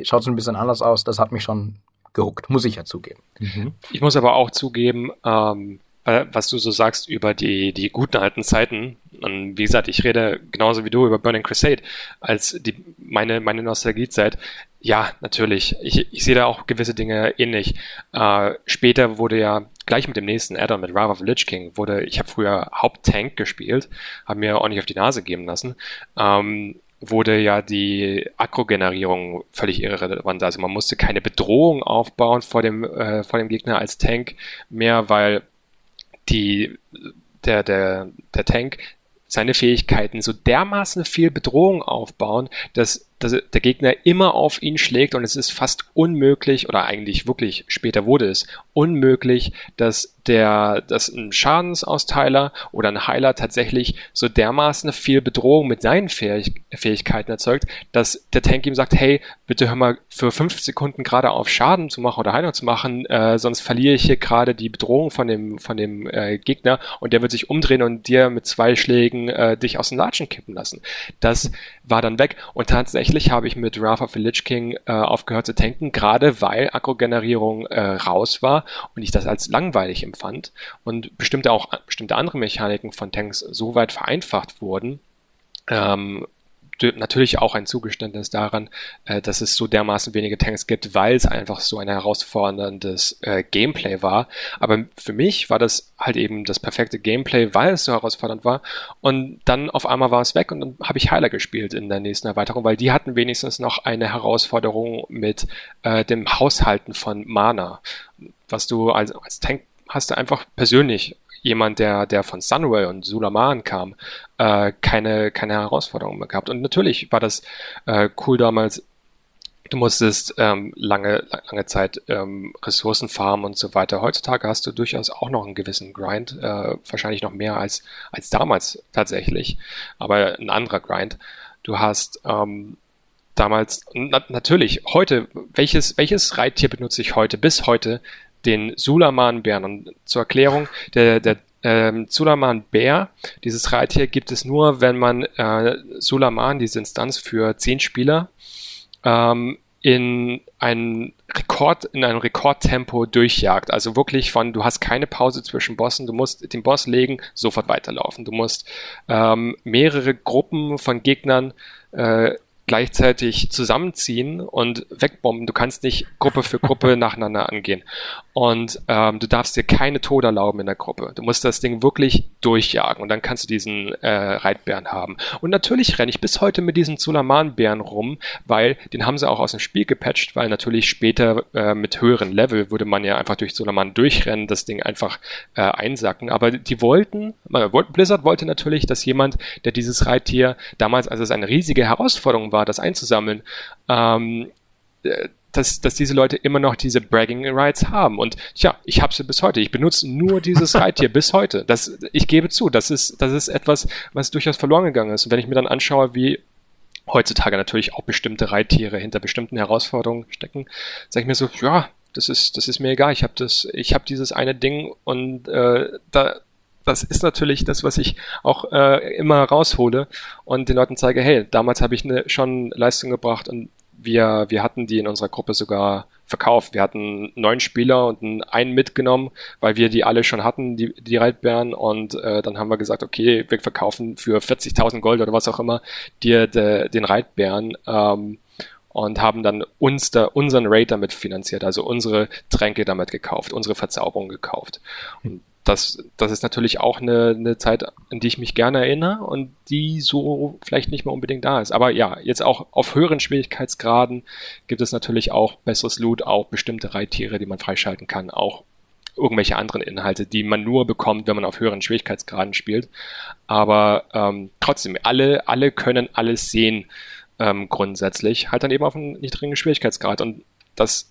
schaut es ein bisschen anders aus. Das hat mich schon gehuckt, muss ich ja zugeben. Mhm. Ich muss aber auch zugeben, ähm, was du so sagst über die, die guten alten Zeiten. Und wie gesagt, ich rede genauso wie du über Burning Crusade als die, meine, meine Nostalgiezeit. Ja, natürlich. Ich, ich sehe da auch gewisse Dinge ähnlich. Äh, später wurde ja gleich mit dem nächsten Addon mit Wrath of Lich King wurde, ich habe früher Haupttank gespielt, habe mir auch nicht auf die Nase geben lassen. Ähm, wurde ja die Akro-Generierung völlig irrelevant. Also man musste keine Bedrohung aufbauen vor dem, äh, vor dem Gegner als Tank mehr, weil die, der, der, der Tank seine Fähigkeiten so dermaßen viel Bedrohung aufbauen, dass, dass der Gegner immer auf ihn schlägt und es ist fast unmöglich, oder eigentlich wirklich später wurde es unmöglich, dass der, dass ein Schadensausteiler oder ein Heiler tatsächlich so dermaßen viel Bedrohung mit seinen Fähig Fähigkeiten erzeugt, dass der Tank ihm sagt, hey, bitte hör mal für fünf Sekunden gerade auf Schaden zu machen oder Heilung zu machen, äh, sonst verliere ich hier gerade die Bedrohung von dem, von dem äh, Gegner und der wird sich umdrehen und dir mit zwei Schlägen äh, dich aus dem Latschen kippen lassen. Das war dann weg und tatsächlich habe ich mit Wrath of the Lich King äh, aufgehört zu tanken, gerade weil Akkugenerierung äh, raus war und ich das als langweilig empfand und bestimmte auch bestimmte andere Mechaniken von Tanks so weit vereinfacht wurden, ähm, natürlich auch ein Zugeständnis daran, äh, dass es so dermaßen wenige Tanks gibt, weil es einfach so ein herausforderndes äh, Gameplay war. Aber für mich war das halt eben das perfekte Gameplay, weil es so herausfordernd war. Und dann auf einmal war es weg und dann habe ich Heiler gespielt in der nächsten Erweiterung, weil die hatten wenigstens noch eine Herausforderung mit äh, dem Haushalten von Mana, was du als, als Tank hast du einfach persönlich jemand, der, der von Sunway und Sulaman kam, äh, keine, keine Herausforderung mehr gehabt. Und natürlich war das äh, cool damals, du musstest ähm, lange, lange Zeit ähm, Ressourcen farmen und so weiter. Heutzutage hast du durchaus auch noch einen gewissen Grind, äh, wahrscheinlich noch mehr als, als damals tatsächlich, aber ein anderer Grind. Du hast ähm, damals, na, natürlich, heute, welches, welches Reittier benutze ich heute, bis heute? Den Sulaman-Bären. Zur Erklärung, der, der ähm, Sulaman-Bär, dieses Reittier gibt es nur, wenn man äh, Sulaman, diese Instanz für zehn Spieler, ähm, in ein Rekord, in einem Rekordtempo durchjagt. Also wirklich von, du hast keine Pause zwischen Bossen, du musst den Boss legen, sofort weiterlaufen. Du musst ähm, mehrere Gruppen von Gegnern äh, gleichzeitig zusammenziehen und wegbomben. Du kannst nicht Gruppe für Gruppe nacheinander angehen. Und ähm, du darfst dir keine Tode erlauben in der Gruppe. Du musst das Ding wirklich durchjagen und dann kannst du diesen äh, Reitbären haben. Und natürlich renne ich bis heute mit diesen Zulaman-Bären rum, weil den haben sie auch aus dem Spiel gepatcht, weil natürlich später äh, mit höheren Level würde man ja einfach durch Zulaman durchrennen, das Ding einfach äh, einsacken. Aber die wollten, Blizzard wollte natürlich, dass jemand, der dieses Reittier damals, als es eine riesige Herausforderung war, das einzusammeln, ähm, äh, dass, dass diese Leute immer noch diese Bragging Rights haben. Und tja, ich habe sie bis heute. Ich benutze nur dieses Reittier bis heute. Das, ich gebe zu, das ist, das ist etwas, was durchaus verloren gegangen ist. Und wenn ich mir dann anschaue, wie heutzutage natürlich auch bestimmte Reittiere hinter bestimmten Herausforderungen stecken, sage ich mir so, ja, das ist, das ist mir egal. Ich habe das, ich habe dieses eine Ding und äh, da, das ist natürlich das, was ich auch äh, immer raushole und den Leuten zeige, hey, damals habe ich eine, schon Leistung gebracht und wir, wir hatten die in unserer Gruppe sogar verkauft. Wir hatten neun Spieler und einen mitgenommen, weil wir die alle schon hatten, die, die Reitbären. Und äh, dann haben wir gesagt, okay, wir verkaufen für 40.000 Gold oder was auch immer dir de, den Reitbären. Ähm, und haben dann uns da, unseren Raid damit finanziert, also unsere Tränke damit gekauft, unsere Verzauberung gekauft. Und das, das ist natürlich auch eine, eine Zeit, an die ich mich gerne erinnere und die so vielleicht nicht mehr unbedingt da ist. Aber ja, jetzt auch auf höheren Schwierigkeitsgraden gibt es natürlich auch besseres Loot, auch bestimmte Reittiere, die man freischalten kann, auch irgendwelche anderen Inhalte, die man nur bekommt, wenn man auf höheren Schwierigkeitsgraden spielt. Aber ähm, trotzdem, alle, alle können alles sehen, ähm, grundsätzlich, halt dann eben auf einem niedrigen Schwierigkeitsgrad. Und das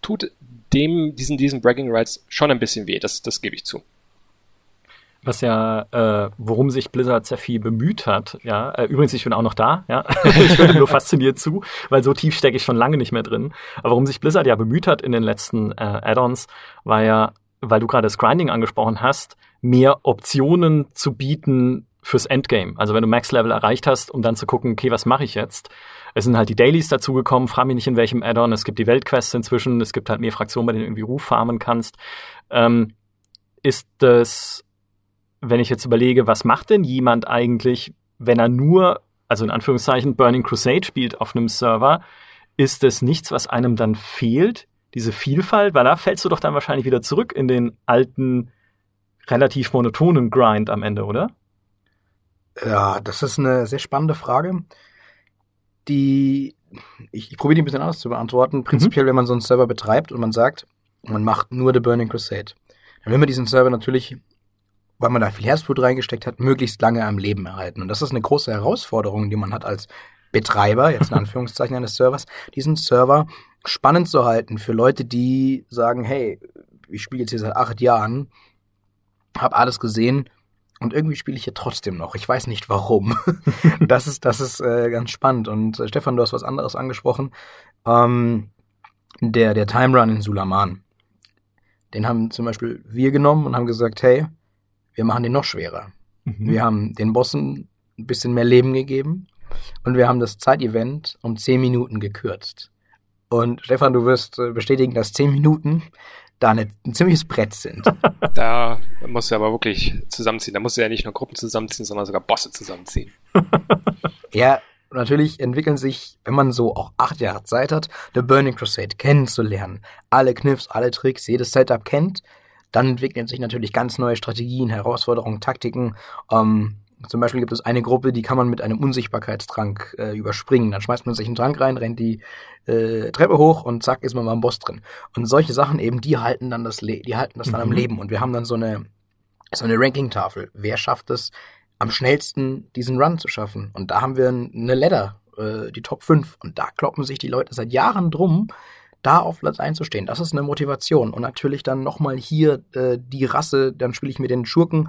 tut dem, diesen, diesen Bragging Rights schon ein bisschen weh, das, das gebe ich zu was ja, äh, worum sich Blizzard sehr viel bemüht hat, ja, äh, übrigens, ich bin auch noch da, ja, ich höre nur fasziniert zu, weil so tief stecke ich schon lange nicht mehr drin, aber worum sich Blizzard ja bemüht hat in den letzten äh, Add-ons, war ja, weil du gerade das Grinding angesprochen hast, mehr Optionen zu bieten fürs Endgame. Also wenn du Max-Level erreicht hast, um dann zu gucken, okay, was mache ich jetzt? Es sind halt die Dailies dazugekommen, frag mich nicht in welchem Add-on, es gibt die Weltquests inzwischen, es gibt halt mehr Fraktionen, bei denen du irgendwie Ruf farmen kannst. Ähm, ist das wenn ich jetzt überlege, was macht denn jemand eigentlich, wenn er nur, also in Anführungszeichen, Burning Crusade spielt auf einem Server, ist es nichts, was einem dann fehlt, diese Vielfalt, weil da fällst du doch dann wahrscheinlich wieder zurück in den alten, relativ monotonen Grind am Ende, oder? Ja, das ist eine sehr spannende Frage. Die, ich, ich probiere die ein bisschen anders zu beantworten. Mhm. Prinzipiell, mhm. wenn man so einen Server betreibt und man sagt, man macht nur The Burning Crusade, dann will man diesen Server natürlich weil man da viel Herzblut reingesteckt hat, möglichst lange am Leben erhalten. Und das ist eine große Herausforderung, die man hat als Betreiber, jetzt in Anführungszeichen eines Servers, diesen Server spannend zu halten für Leute, die sagen, hey, ich spiele jetzt hier seit acht Jahren, habe alles gesehen und irgendwie spiele ich hier trotzdem noch. Ich weiß nicht warum. das ist, das ist äh, ganz spannend. Und äh, Stefan, du hast was anderes angesprochen. Ähm, der, der Time Run in Sulaman. Den haben zum Beispiel wir genommen und haben gesagt, hey, wir machen den noch schwerer. Mhm. Wir haben den Bossen ein bisschen mehr Leben gegeben und wir haben das Zeitevent um 10 Minuten gekürzt. Und Stefan, du wirst äh, bestätigen, dass 10 Minuten da ein ziemliches Brett sind. Da musst du aber wirklich zusammenziehen. Da musst du ja nicht nur Gruppen zusammenziehen, sondern sogar Bosse zusammenziehen. ja, natürlich entwickeln sich, wenn man so auch acht Jahre Zeit hat, The Burning Crusade kennenzulernen, alle Kniffs, alle Tricks, jedes Setup kennt, dann entwickeln sich natürlich ganz neue Strategien, Herausforderungen, Taktiken. Ähm, zum Beispiel gibt es eine Gruppe, die kann man mit einem Unsichtbarkeitstrank äh, überspringen. Dann schmeißt man sich einen Trank rein, rennt die äh, Treppe hoch und zack ist man mal im Boss drin. Und solche Sachen eben, die halten dann das, Le die halten das dann am mhm. Leben. Und wir haben dann so eine so eine Ranking-Tafel. Wer schafft es, am schnellsten diesen Run zu schaffen? Und da haben wir eine Ladder, äh, die Top 5. Und da kloppen sich die Leute seit Jahren drum, da auf Platz einzustehen. Das ist eine Motivation. Und natürlich dann nochmal hier äh, die Rasse, dann spiele ich mir den Schurken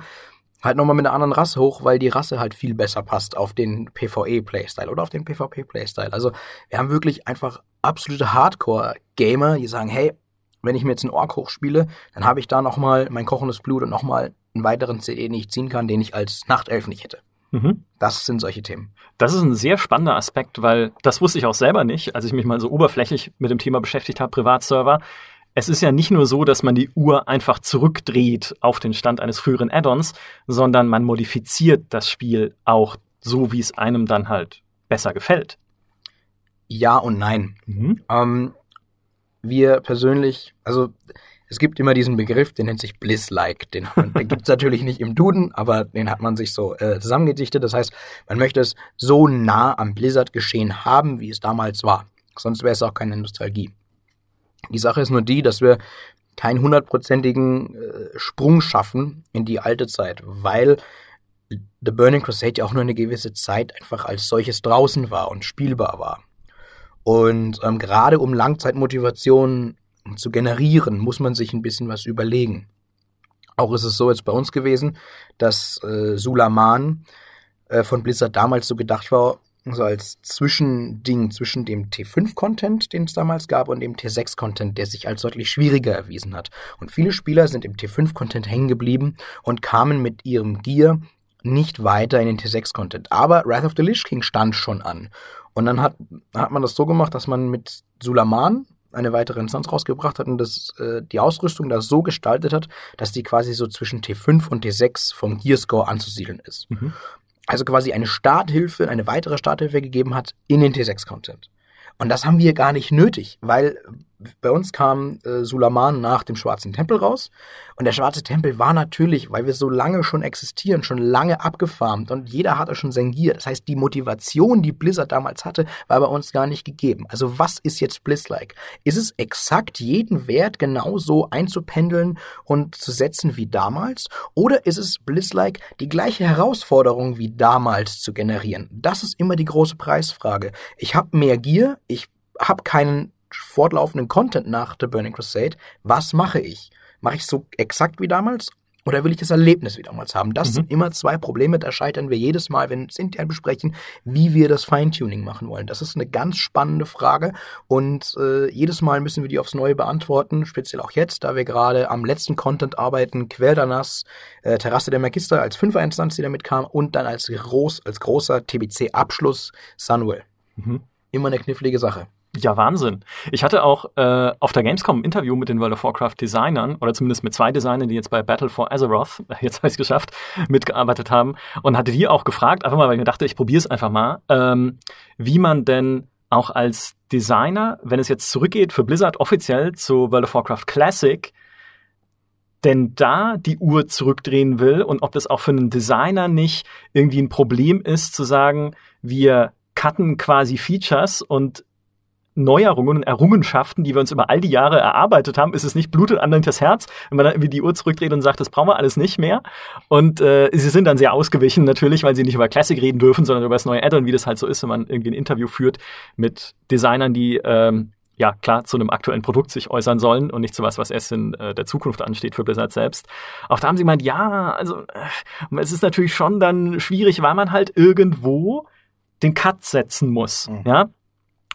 halt nochmal mit einer anderen Rasse hoch, weil die Rasse halt viel besser passt auf den PvE-Playstyle oder auf den PvP-Playstyle. Also wir haben wirklich einfach absolute Hardcore-Gamer, die sagen, hey, wenn ich mir jetzt einen Ork hochspiele, dann habe ich da nochmal mein kochendes Blut und nochmal einen weiteren CD, den ich ziehen kann, den ich als Nachtelf nicht hätte. Mhm. Das sind solche Themen. Das ist ein sehr spannender Aspekt, weil das wusste ich auch selber nicht, als ich mich mal so oberflächlich mit dem Thema beschäftigt habe, Privatserver. Es ist ja nicht nur so, dass man die Uhr einfach zurückdreht auf den Stand eines früheren Add-ons, sondern man modifiziert das Spiel auch so, wie es einem dann halt besser gefällt. Ja und nein. Mhm. Ähm, wir persönlich, also es gibt immer diesen Begriff, den nennt sich Bliss-like. Den, den gibt es natürlich nicht im Duden, aber den hat man sich so äh, zusammengedichtet. Das heißt, man möchte es so nah am Blizzard-Geschehen haben, wie es damals war. Sonst wäre es auch keine Nostalgie. Die Sache ist nur die, dass wir keinen hundertprozentigen äh, Sprung schaffen in die alte Zeit, weil The Burning Crusade ja auch nur eine gewisse Zeit einfach als solches draußen war und spielbar war. Und ähm, gerade um Langzeitmotivation zu generieren, muss man sich ein bisschen was überlegen. Auch ist es so jetzt bei uns gewesen, dass äh, Sulaman äh, von Blizzard damals so gedacht war, so als Zwischending zwischen dem T5-Content, den es damals gab, und dem T6-Content, der sich als deutlich schwieriger erwiesen hat. Und viele Spieler sind im T5-Content hängen geblieben und kamen mit ihrem Gear nicht weiter in den T6-Content. Aber Wrath of the Lich King stand schon an. Und dann hat, hat man das so gemacht, dass man mit Sulaman eine weitere Instanz rausgebracht hat und das, äh, die Ausrüstung da so gestaltet hat, dass die quasi so zwischen T5 und T6 vom Gearscore anzusiedeln ist. Mhm also quasi eine Starthilfe, eine weitere Starthilfe gegeben hat in den T6-Content. Und das haben wir gar nicht nötig, weil bei uns kam äh, Sulaman nach dem Schwarzen Tempel raus. Und der Schwarze Tempel war natürlich, weil wir so lange schon existieren, schon lange abgefarmt und jeder hatte schon sein Gear. Das heißt, die Motivation, die Blizzard damals hatte, war bei uns gar nicht gegeben. Also was ist jetzt Blizz-like? Ist es exakt jeden Wert genauso einzupendeln und zu setzen wie damals? Oder ist es Blizz-like, die gleiche Herausforderung wie damals zu generieren? Das ist immer die große Preisfrage. Ich habe mehr Gear, ich habe keinen fortlaufenden Content nach The Burning Crusade. Was mache ich? Mache ich so exakt wie damals? Oder will ich das Erlebnis wie damals haben? Das mhm. sind immer zwei Probleme, da scheitern wir jedes Mal, wenn wir es intern besprechen, wie wir das Feintuning machen wollen. Das ist eine ganz spannende Frage und äh, jedes Mal müssen wir die aufs Neue beantworten, speziell auch jetzt, da wir gerade am letzten Content arbeiten, Queldanas, äh, Terrasse der Magister als Fünfer-Instanz, die damit kam und dann als, groß, als großer TBC-Abschluss Sunwell. Mhm. Immer eine knifflige Sache. Ja, Wahnsinn. Ich hatte auch äh, auf der Gamescom ein Interview mit den World of Warcraft Designern oder zumindest mit zwei Designern, die jetzt bei Battle for Azeroth, jetzt habe ich es geschafft, mitgearbeitet haben und hatte die auch gefragt, einfach mal, weil ich mir dachte, ich probiere es einfach mal, ähm, wie man denn auch als Designer, wenn es jetzt zurückgeht für Blizzard offiziell zu World of Warcraft Classic, denn da die Uhr zurückdrehen will und ob das auch für einen Designer nicht irgendwie ein Problem ist, zu sagen, wir cutten quasi Features und Neuerungen und Errungenschaften, die wir uns über all die Jahre erarbeitet haben, ist es nicht blutet anderen das Herz, wenn man dann irgendwie die Uhr zurückdreht und sagt, das brauchen wir alles nicht mehr. Und äh, sie sind dann sehr ausgewichen natürlich, weil sie nicht über Classic reden dürfen, sondern über das neue Add-on, wie das halt so ist, wenn man irgendwie ein Interview führt mit Designern, die ähm, ja klar zu einem aktuellen Produkt sich äußern sollen und nicht zu was, was erst in äh, der Zukunft ansteht für Blizzard selbst. Auch da haben sie gemeint, ja, also äh, es ist natürlich schon dann schwierig, weil man halt irgendwo den Cut setzen muss. Mhm. Ja,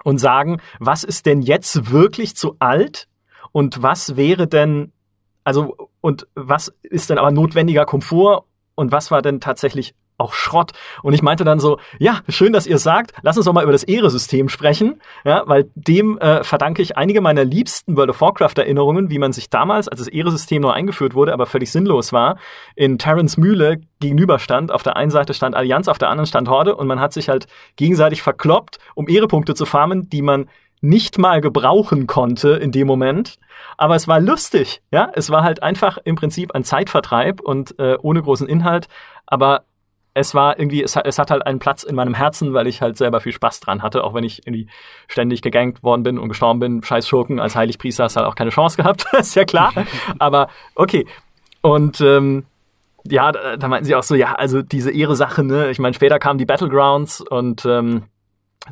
und sagen, was ist denn jetzt wirklich zu alt? Und was wäre denn, also, und was ist denn aber notwendiger Komfort? Und was war denn tatsächlich auch Schrott. Und ich meinte dann so, ja, schön, dass ihr sagt, lass uns doch mal über das Ehre-System sprechen, ja, weil dem äh, verdanke ich einige meiner liebsten World of Warcraft-Erinnerungen, wie man sich damals, als das Ehre-System neu eingeführt wurde, aber völlig sinnlos war, in Terrans Mühle gegenüberstand. Auf der einen Seite stand Allianz, auf der anderen stand Horde und man hat sich halt gegenseitig verkloppt, um Ehrepunkte zu farmen, die man nicht mal gebrauchen konnte in dem Moment. Aber es war lustig, ja. Es war halt einfach im Prinzip ein Zeitvertreib und äh, ohne großen Inhalt. Aber es war irgendwie, es hat, es hat halt einen Platz in meinem Herzen, weil ich halt selber viel Spaß dran hatte, auch wenn ich irgendwie ständig gegankt worden bin und gestorben bin. Scheiß Schurken, als Heiligpriester hast du halt auch keine Chance gehabt, ist ja klar. Aber okay. Und ähm, ja, da, da meinten sie auch so, ja, also diese Ehre-Sache, ne? Ich meine, später kamen die Battlegrounds und ähm,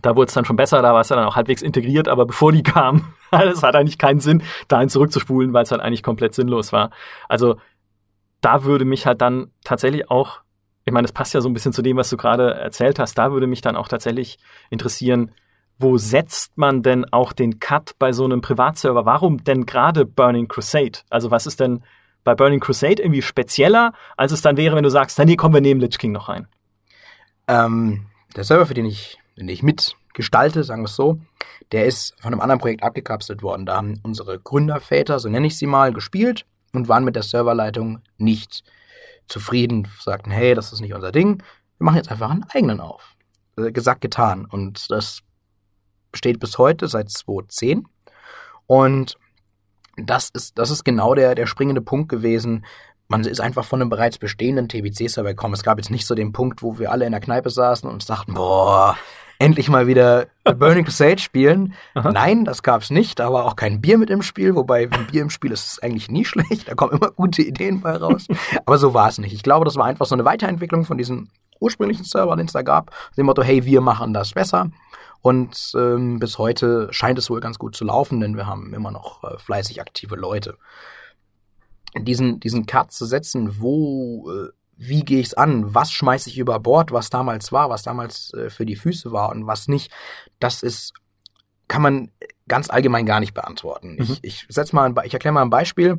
da wurde es dann schon besser, da war es ja dann auch halbwegs integriert, aber bevor die kamen, es hat eigentlich keinen Sinn, dahin zurückzuspulen, weil es dann eigentlich komplett sinnlos war. Also da würde mich halt dann tatsächlich auch, ich meine, das passt ja so ein bisschen zu dem, was du gerade erzählt hast, da würde mich dann auch tatsächlich interessieren, wo setzt man denn auch den Cut bei so einem Privatserver? Warum denn gerade Burning Crusade? Also was ist denn bei Burning Crusade irgendwie spezieller, als es dann wäre, wenn du sagst, nee, kommen wir neben Lich King noch rein? Ähm, der Server, für den ich, den ich mitgestalte, sagen wir es so, der ist von einem anderen Projekt abgekapselt worden. Da haben unsere Gründerväter, so nenne ich sie mal, gespielt und waren mit der Serverleitung nicht zufrieden, sagten, hey, das ist nicht unser Ding, wir machen jetzt einfach einen eigenen auf. Äh, gesagt, getan. Und das besteht bis heute, seit 2010. Und das ist, das ist genau der, der springende Punkt gewesen. Man ist einfach von einem bereits bestehenden TBC-Server gekommen. Es gab jetzt nicht so den Punkt, wo wir alle in der Kneipe saßen und uns dachten, boah, endlich mal wieder Burning Crusade spielen. Aha. Nein, das gab's nicht. Da war auch kein Bier mit im Spiel, wobei ein Bier im Spiel ist es eigentlich nie schlecht. Da kommen immer gute Ideen bei raus. Aber so war es nicht. Ich glaube, das war einfach so eine Weiterentwicklung von diesem ursprünglichen Server, den es da gab. Dem Motto, hey, wir machen das besser. Und ähm, bis heute scheint es wohl ganz gut zu laufen, denn wir haben immer noch äh, fleißig aktive Leute. Diesen, diesen Cut zu setzen, wo, äh, wie gehe ich es an, was schmeiße ich über Bord, was damals war, was damals äh, für die Füße war und was nicht, das ist, kann man ganz allgemein gar nicht beantworten. Mhm. Ich, ich setz mal, ein, ich erkläre mal ein Beispiel.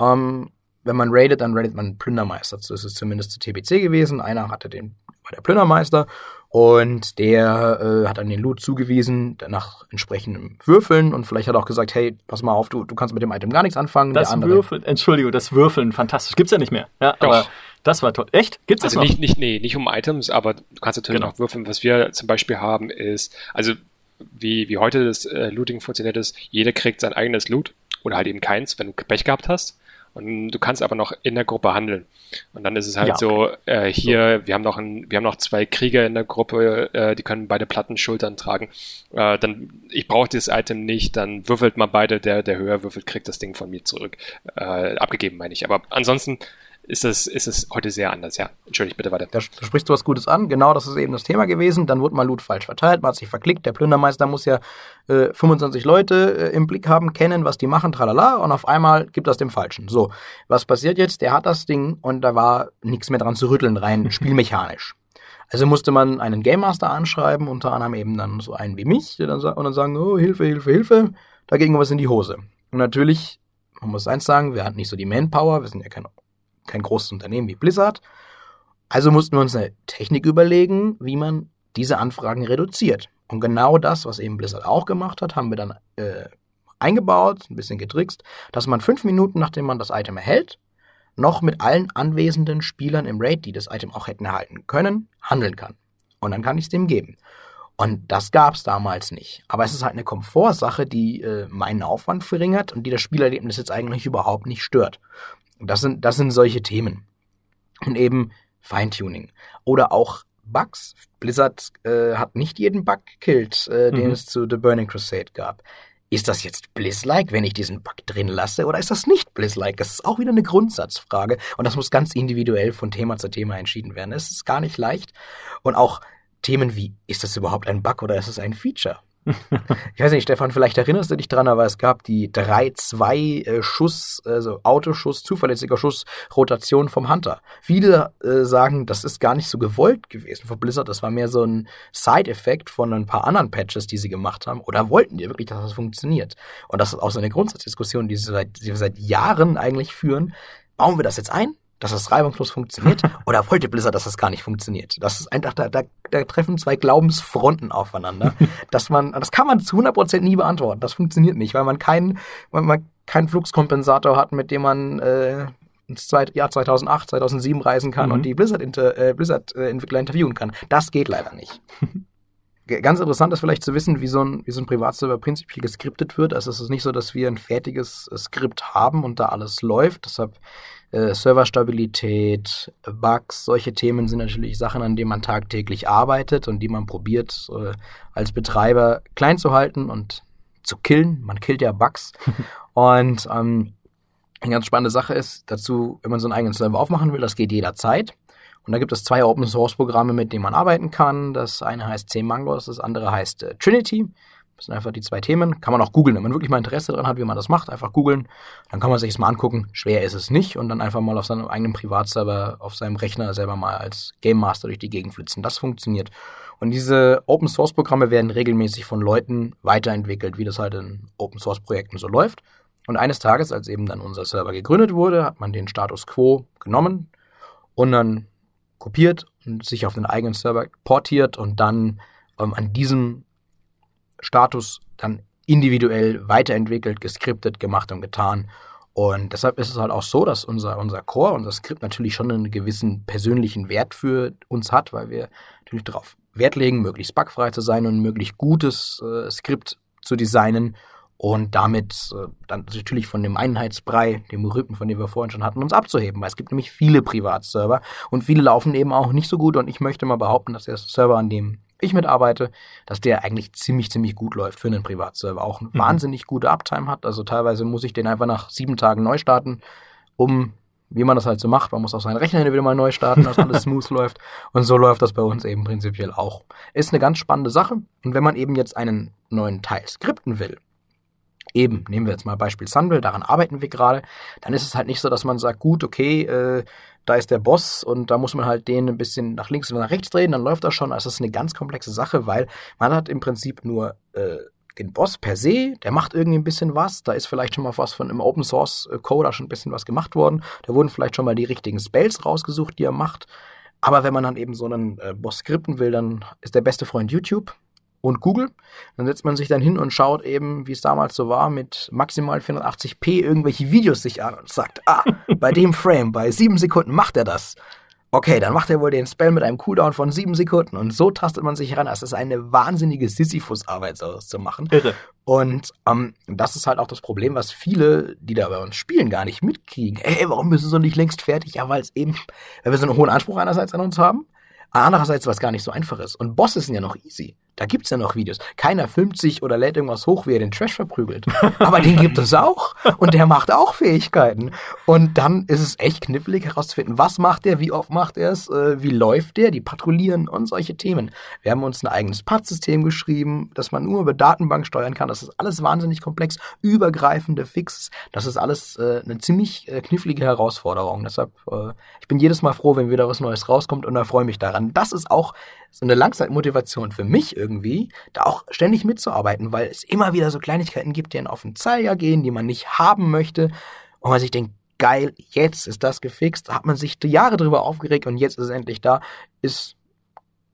Ähm, wenn man raidet, dann raidet man Plündermeister. So ist es zumindest zu TBC gewesen. Einer hatte den, war der Plündermeister und der äh, hat dann den Loot zugewiesen, nach entsprechendem Würfeln und vielleicht hat er auch gesagt, hey, pass mal auf, du, du kannst mit dem Item gar nichts anfangen. Das Würfeln, Entschuldigung, das Würfeln, fantastisch. Gibt's ja nicht mehr. Ja, Doch. aber das war toll. Echt? Gibt's also das noch? Nicht, nicht, nee, nicht um Items, aber du kannst natürlich genau. noch würfeln. Was wir zum Beispiel haben ist, also wie, wie heute das äh, Looting funktioniert ist, jeder kriegt sein eigenes Loot oder halt eben keins, wenn du Pech gehabt hast. Und du kannst aber noch in der Gruppe handeln. Und dann ist es halt ja, okay. so, äh, hier, so. wir haben noch ein, wir haben noch zwei Krieger in der Gruppe, äh, die können beide Platten Schultern tragen. Äh, dann, ich brauche dieses Item nicht, dann würfelt mal beide, der, der höher würfelt, kriegt das Ding von mir zurück. Äh, abgegeben, meine ich. Aber ansonsten ist es, ist es heute sehr anders, ja. Entschuldigt bitte weiter. Da, da sprichst du was Gutes an. Genau, das ist eben das Thema gewesen. Dann wurde mal Loot falsch verteilt, man hat sich verklickt. Der Plündermeister muss ja äh, 25 Leute äh, im Blick haben, kennen, was die machen, tralala, und auf einmal gibt das dem Falschen. So, was passiert jetzt? Der hat das Ding und da war nichts mehr dran zu rütteln, rein spielmechanisch. Also musste man einen Game Master anschreiben, unter anderem eben dann so einen wie mich, der dann, und dann sagen, oh, Hilfe, Hilfe, Hilfe, da ging was in die Hose. Und natürlich, man muss eins sagen, wir hatten nicht so die Manpower, wir sind ja kein kein großes Unternehmen wie Blizzard. Also mussten wir uns eine Technik überlegen, wie man diese Anfragen reduziert. Und genau das, was eben Blizzard auch gemacht hat, haben wir dann äh, eingebaut, ein bisschen getrickst, dass man fünf Minuten, nachdem man das Item erhält, noch mit allen anwesenden Spielern im Raid, die das Item auch hätten erhalten können, handeln kann. Und dann kann ich es dem geben. Und das gab es damals nicht. Aber es ist halt eine Komfortsache, die äh, meinen Aufwand verringert und die das Spielerlebnis jetzt eigentlich überhaupt nicht stört. Das sind, das sind solche Themen. Und eben Feintuning. Oder auch Bugs. Blizzard äh, hat nicht jeden Bug gekillt, äh, den mhm. es zu The Burning Crusade gab. Ist das jetzt Bliss-like, wenn ich diesen Bug drin lasse, oder ist das nicht Bliss-like? Das ist auch wieder eine Grundsatzfrage und das muss ganz individuell von Thema zu Thema entschieden werden. Es ist gar nicht leicht. Und auch Themen wie, ist das überhaupt ein Bug oder ist es ein Feature? Ich weiß nicht, Stefan, vielleicht erinnerst du dich dran, aber es gab die 3-2-Schuss, äh, also Autoschuss, zuverlässiger Schuss, Rotation vom Hunter. Viele äh, sagen, das ist gar nicht so gewollt gewesen von Blizzard. Das war mehr so ein Side-Effekt von ein paar anderen Patches, die sie gemacht haben. Oder wollten die wirklich, dass das funktioniert? Und das ist auch so eine Grundsatzdiskussion, die sie seit, die sie seit Jahren eigentlich führen. Bauen wir das jetzt ein? Dass das reibungslos funktioniert? Oder wollte Blizzard, dass das gar nicht funktioniert? Das ist einfach, da, da, da treffen zwei Glaubensfronten aufeinander. dass man, das kann man zu 100% nie beantworten. Das funktioniert nicht, weil man keinen, weil man keinen Fluxkompensator hat, mit dem man äh, ins Jahr 2008, 2007 reisen kann mhm. und die Blizzard-Entwickler äh, Blizzard, äh, interviewen kann. Das geht leider nicht. Ganz interessant ist vielleicht zu wissen, wie so ein, wie so ein Privatserver prinzipiell geskriptet wird. Also es ist nicht so, dass wir ein fertiges Skript haben und da alles läuft. Deshalb äh, Serverstabilität, Bugs, solche Themen sind natürlich Sachen, an denen man tagtäglich arbeitet und die man probiert äh, als Betreiber klein zu halten und zu killen. Man killt ja Bugs. und ähm, Eine ganz spannende Sache ist dazu, wenn man so einen eigenen Server aufmachen will, das geht jederzeit. Und da gibt es zwei Open Source Programme, mit denen man arbeiten kann. Das eine heißt CMangos, das andere heißt äh, Trinity. Das sind einfach die zwei Themen. Kann man auch googeln, wenn man wirklich mal Interesse daran hat, wie man das macht. Einfach googeln. Dann kann man sich das mal angucken. Schwer ist es nicht. Und dann einfach mal auf seinem eigenen Privatserver, auf seinem Rechner selber mal als Game Master durch die Gegend flitzen. Das funktioniert. Und diese Open Source Programme werden regelmäßig von Leuten weiterentwickelt, wie das halt in Open Source Projekten so läuft. Und eines Tages, als eben dann unser Server gegründet wurde, hat man den Status quo genommen und dann kopiert und sich auf den eigenen Server portiert und dann ähm, an diesem Status dann individuell weiterentwickelt, geskriptet, gemacht und getan. Und deshalb ist es halt auch so, dass unser, unser Core, unser Skript natürlich schon einen gewissen persönlichen Wert für uns hat, weil wir natürlich darauf Wert legen, möglichst bugfrei zu sein und möglichst gutes äh, Skript zu designen und damit äh, dann natürlich von dem Einheitsbrei, dem berühmten, von dem wir vorhin schon hatten, uns abzuheben, weil es gibt nämlich viele Privatserver und viele laufen eben auch nicht so gut und ich möchte mal behaupten, dass der Server, an dem ich mitarbeite, dass der eigentlich ziemlich, ziemlich gut läuft für einen Privatserver. Auch mhm. wahnsinnig gute Uptime hat. Also teilweise muss ich den einfach nach sieben Tagen neu starten, um, wie man das halt so macht, man muss auch seinen Rechner wieder mal neu starten, dass alles smooth läuft. Und so läuft das bei uns eben prinzipiell auch. Ist eine ganz spannende Sache. Und wenn man eben jetzt einen neuen Teil skripten will, eben, nehmen wir jetzt mal Beispiel Sunville, daran arbeiten wir gerade, dann ist es halt nicht so, dass man sagt, gut, okay, äh, da ist der Boss und da muss man halt den ein bisschen nach links oder nach rechts drehen, dann läuft das schon. Also das ist eine ganz komplexe Sache, weil man hat im Prinzip nur äh, den Boss per se, der macht irgendwie ein bisschen was, da ist vielleicht schon mal was von im Open Source äh, Code schon ein bisschen was gemacht worden, da wurden vielleicht schon mal die richtigen Spells rausgesucht, die er macht. Aber wenn man dann eben so einen äh, Boss skripten will, dann ist der beste Freund YouTube und Google. Dann setzt man sich dann hin und schaut eben, wie es damals so war, mit maximal 480p irgendwelche Videos sich an und sagt, ah, bei dem Frame, bei sieben Sekunden macht er das. Okay, dann macht er wohl den Spell mit einem Cooldown von sieben Sekunden und so tastet man sich heran. Das ist eine wahnsinnige Sisyphus-Arbeit, sowas zu machen. Irre. Und ähm, das ist halt auch das Problem, was viele, die da bei uns spielen, gar nicht mitkriegen. Ey, warum bist du so nicht längst fertig? Ja, weil es eben, weil wir so einen hohen Anspruch einerseits an uns haben, andererseits was gar nicht so einfach ist. Und Bosses sind ja noch easy. Da gibt's ja noch Videos. Keiner filmt sich oder lädt irgendwas hoch, wie er den Trash verprügelt. Aber den gibt es auch. Und der macht auch Fähigkeiten. Und dann ist es echt knifflig herauszufinden, was macht der, wie oft macht er es, äh, wie läuft der, die patrouillieren und solche Themen. Wir haben uns ein eigenes Pad-System geschrieben, das man nur über Datenbank steuern kann. Das ist alles wahnsinnig komplex, übergreifende Fixes. Das ist alles äh, eine ziemlich äh, knifflige Herausforderung. Deshalb, äh, ich bin jedes Mal froh, wenn wieder was Neues rauskommt und da freue mich daran. Das ist auch so eine Langzeitmotivation für mich irgendwie, da auch ständig mitzuarbeiten, weil es immer wieder so Kleinigkeiten gibt, die einen auf den Zeiger gehen, die man nicht haben möchte. Und man sich denkt, geil, jetzt ist das gefixt, da hat man sich Jahre drüber aufgeregt und jetzt ist es endlich da, ist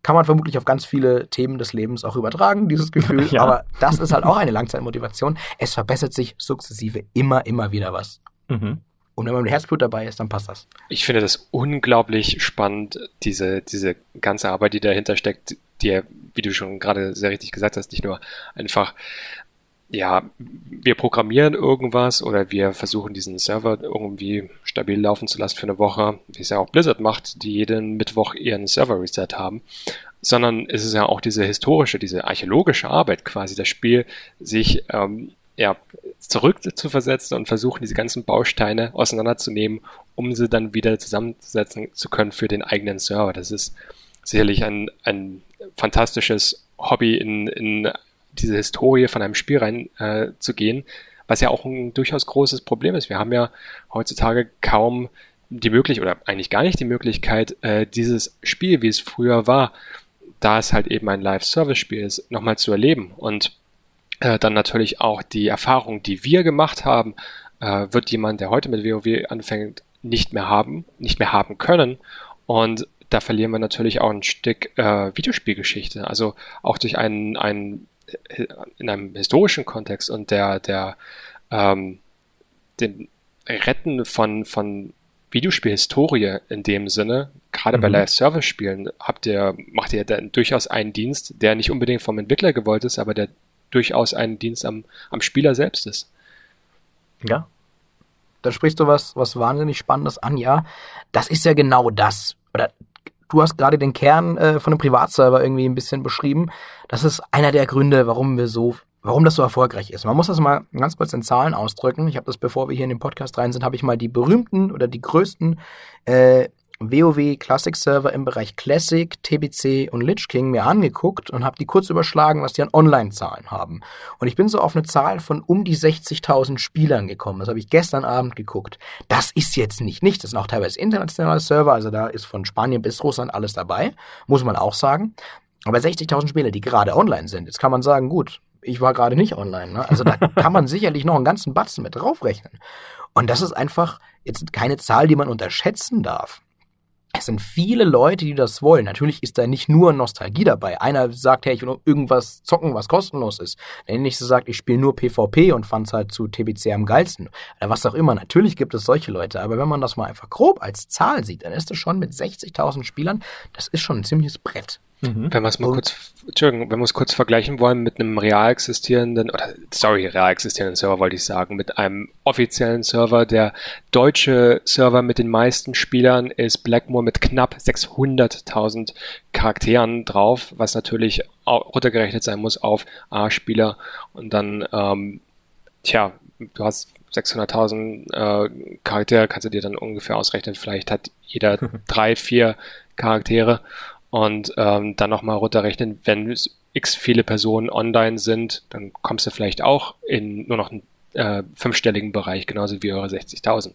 kann man vermutlich auf ganz viele Themen des Lebens auch übertragen, dieses Gefühl. Ja. Aber das ist halt auch eine Langzeitmotivation. Es verbessert sich sukzessive immer, immer wieder was. Mhm. Und wenn man mit Herzblut dabei ist, dann passt das. Ich finde das unglaublich spannend, diese, diese ganze Arbeit, die dahinter steckt, die ja, wie du schon gerade sehr richtig gesagt hast, nicht nur einfach, ja, wir programmieren irgendwas oder wir versuchen diesen Server irgendwie stabil laufen zu lassen für eine Woche, wie es ja auch Blizzard macht, die jeden Mittwoch ihren Server Reset haben, sondern es ist ja auch diese historische, diese archäologische Arbeit quasi, das Spiel sich ähm, ja, zurück zu versetzen und versuchen, diese ganzen Bausteine auseinanderzunehmen, um sie dann wieder zusammensetzen zu können für den eigenen Server. Das ist sicherlich ein, ein fantastisches Hobby, in, in diese Historie von einem Spiel rein äh, was ja auch ein durchaus großes Problem ist. Wir haben ja heutzutage kaum die Möglichkeit, oder eigentlich gar nicht die Möglichkeit, äh, dieses Spiel, wie es früher war, da es halt eben ein Live-Service-Spiel ist, nochmal zu erleben. Und äh, dann natürlich auch die Erfahrung, die wir gemacht haben, äh, wird jemand, der heute mit WoW anfängt, nicht mehr haben, nicht mehr haben können. Und da verlieren wir natürlich auch ein Stück äh, Videospielgeschichte. Also auch durch einen, einen äh, in einem historischen Kontext und der, der ähm, dem Retten von, von Videospielhistorie in dem Sinne, gerade mhm. bei Live-Service-Spielen, habt ihr, macht ihr dann durchaus einen Dienst, der nicht unbedingt vom Entwickler gewollt ist, aber der durchaus ein Dienst am, am Spieler selbst ist. Ja. Da sprichst du was, was wahnsinnig Spannendes an, ja. Das ist ja genau das. Oder du hast gerade den Kern äh, von einem Privatserver irgendwie ein bisschen beschrieben. Das ist einer der Gründe, warum wir so warum das so erfolgreich ist. Man muss das mal ganz kurz in Zahlen ausdrücken. Ich habe das, bevor wir hier in den Podcast rein sind, habe ich mal die berühmten oder die größten äh, WoW Classic Server im Bereich Classic, TBC und Lich King mir angeguckt und habe die kurz überschlagen, was die an Online-Zahlen haben. Und ich bin so auf eine Zahl von um die 60.000 Spielern gekommen. Das habe ich gestern Abend geguckt. Das ist jetzt nicht nichts. Das sind auch teilweise internationale Server. Also da ist von Spanien bis Russland alles dabei. Muss man auch sagen. Aber 60.000 Spieler, die gerade online sind. Jetzt kann man sagen, gut, ich war gerade nicht online. Ne? Also da kann man sicherlich noch einen ganzen Batzen mit draufrechnen. Und das ist einfach jetzt keine Zahl, die man unterschätzen darf. Es sind viele Leute, die das wollen. Natürlich ist da nicht nur Nostalgie dabei. Einer sagt, hey, ich will irgendwas zocken, was kostenlos ist. Der nächste sagt, ich spiele nur PvP und fand's halt zu TBC am geilsten. Oder was auch immer. Natürlich gibt es solche Leute. Aber wenn man das mal einfach grob als Zahl sieht, dann ist es schon mit 60.000 Spielern, das ist schon ein ziemliches Brett. Mhm. Wenn wir es mal und, kurz, Entschuldigung, wenn wir es kurz vergleichen wollen mit einem real existierenden, oder sorry, real existierenden Server wollte ich sagen, mit einem offiziellen Server, der deutsche Server mit den meisten Spielern ist Blackmore mit knapp 600.000 Charakteren drauf, was natürlich runtergerechnet sein muss auf A-Spieler. Und dann, ähm, tja, du hast 600.000 äh, Charaktere, kannst du dir dann ungefähr ausrechnen, vielleicht hat jeder drei, vier Charaktere und ähm, dann nochmal runterrechnen, wenn x viele Personen online sind, dann kommst du vielleicht auch in nur noch einen äh, fünfstelligen Bereich, genauso wie eure 60.000.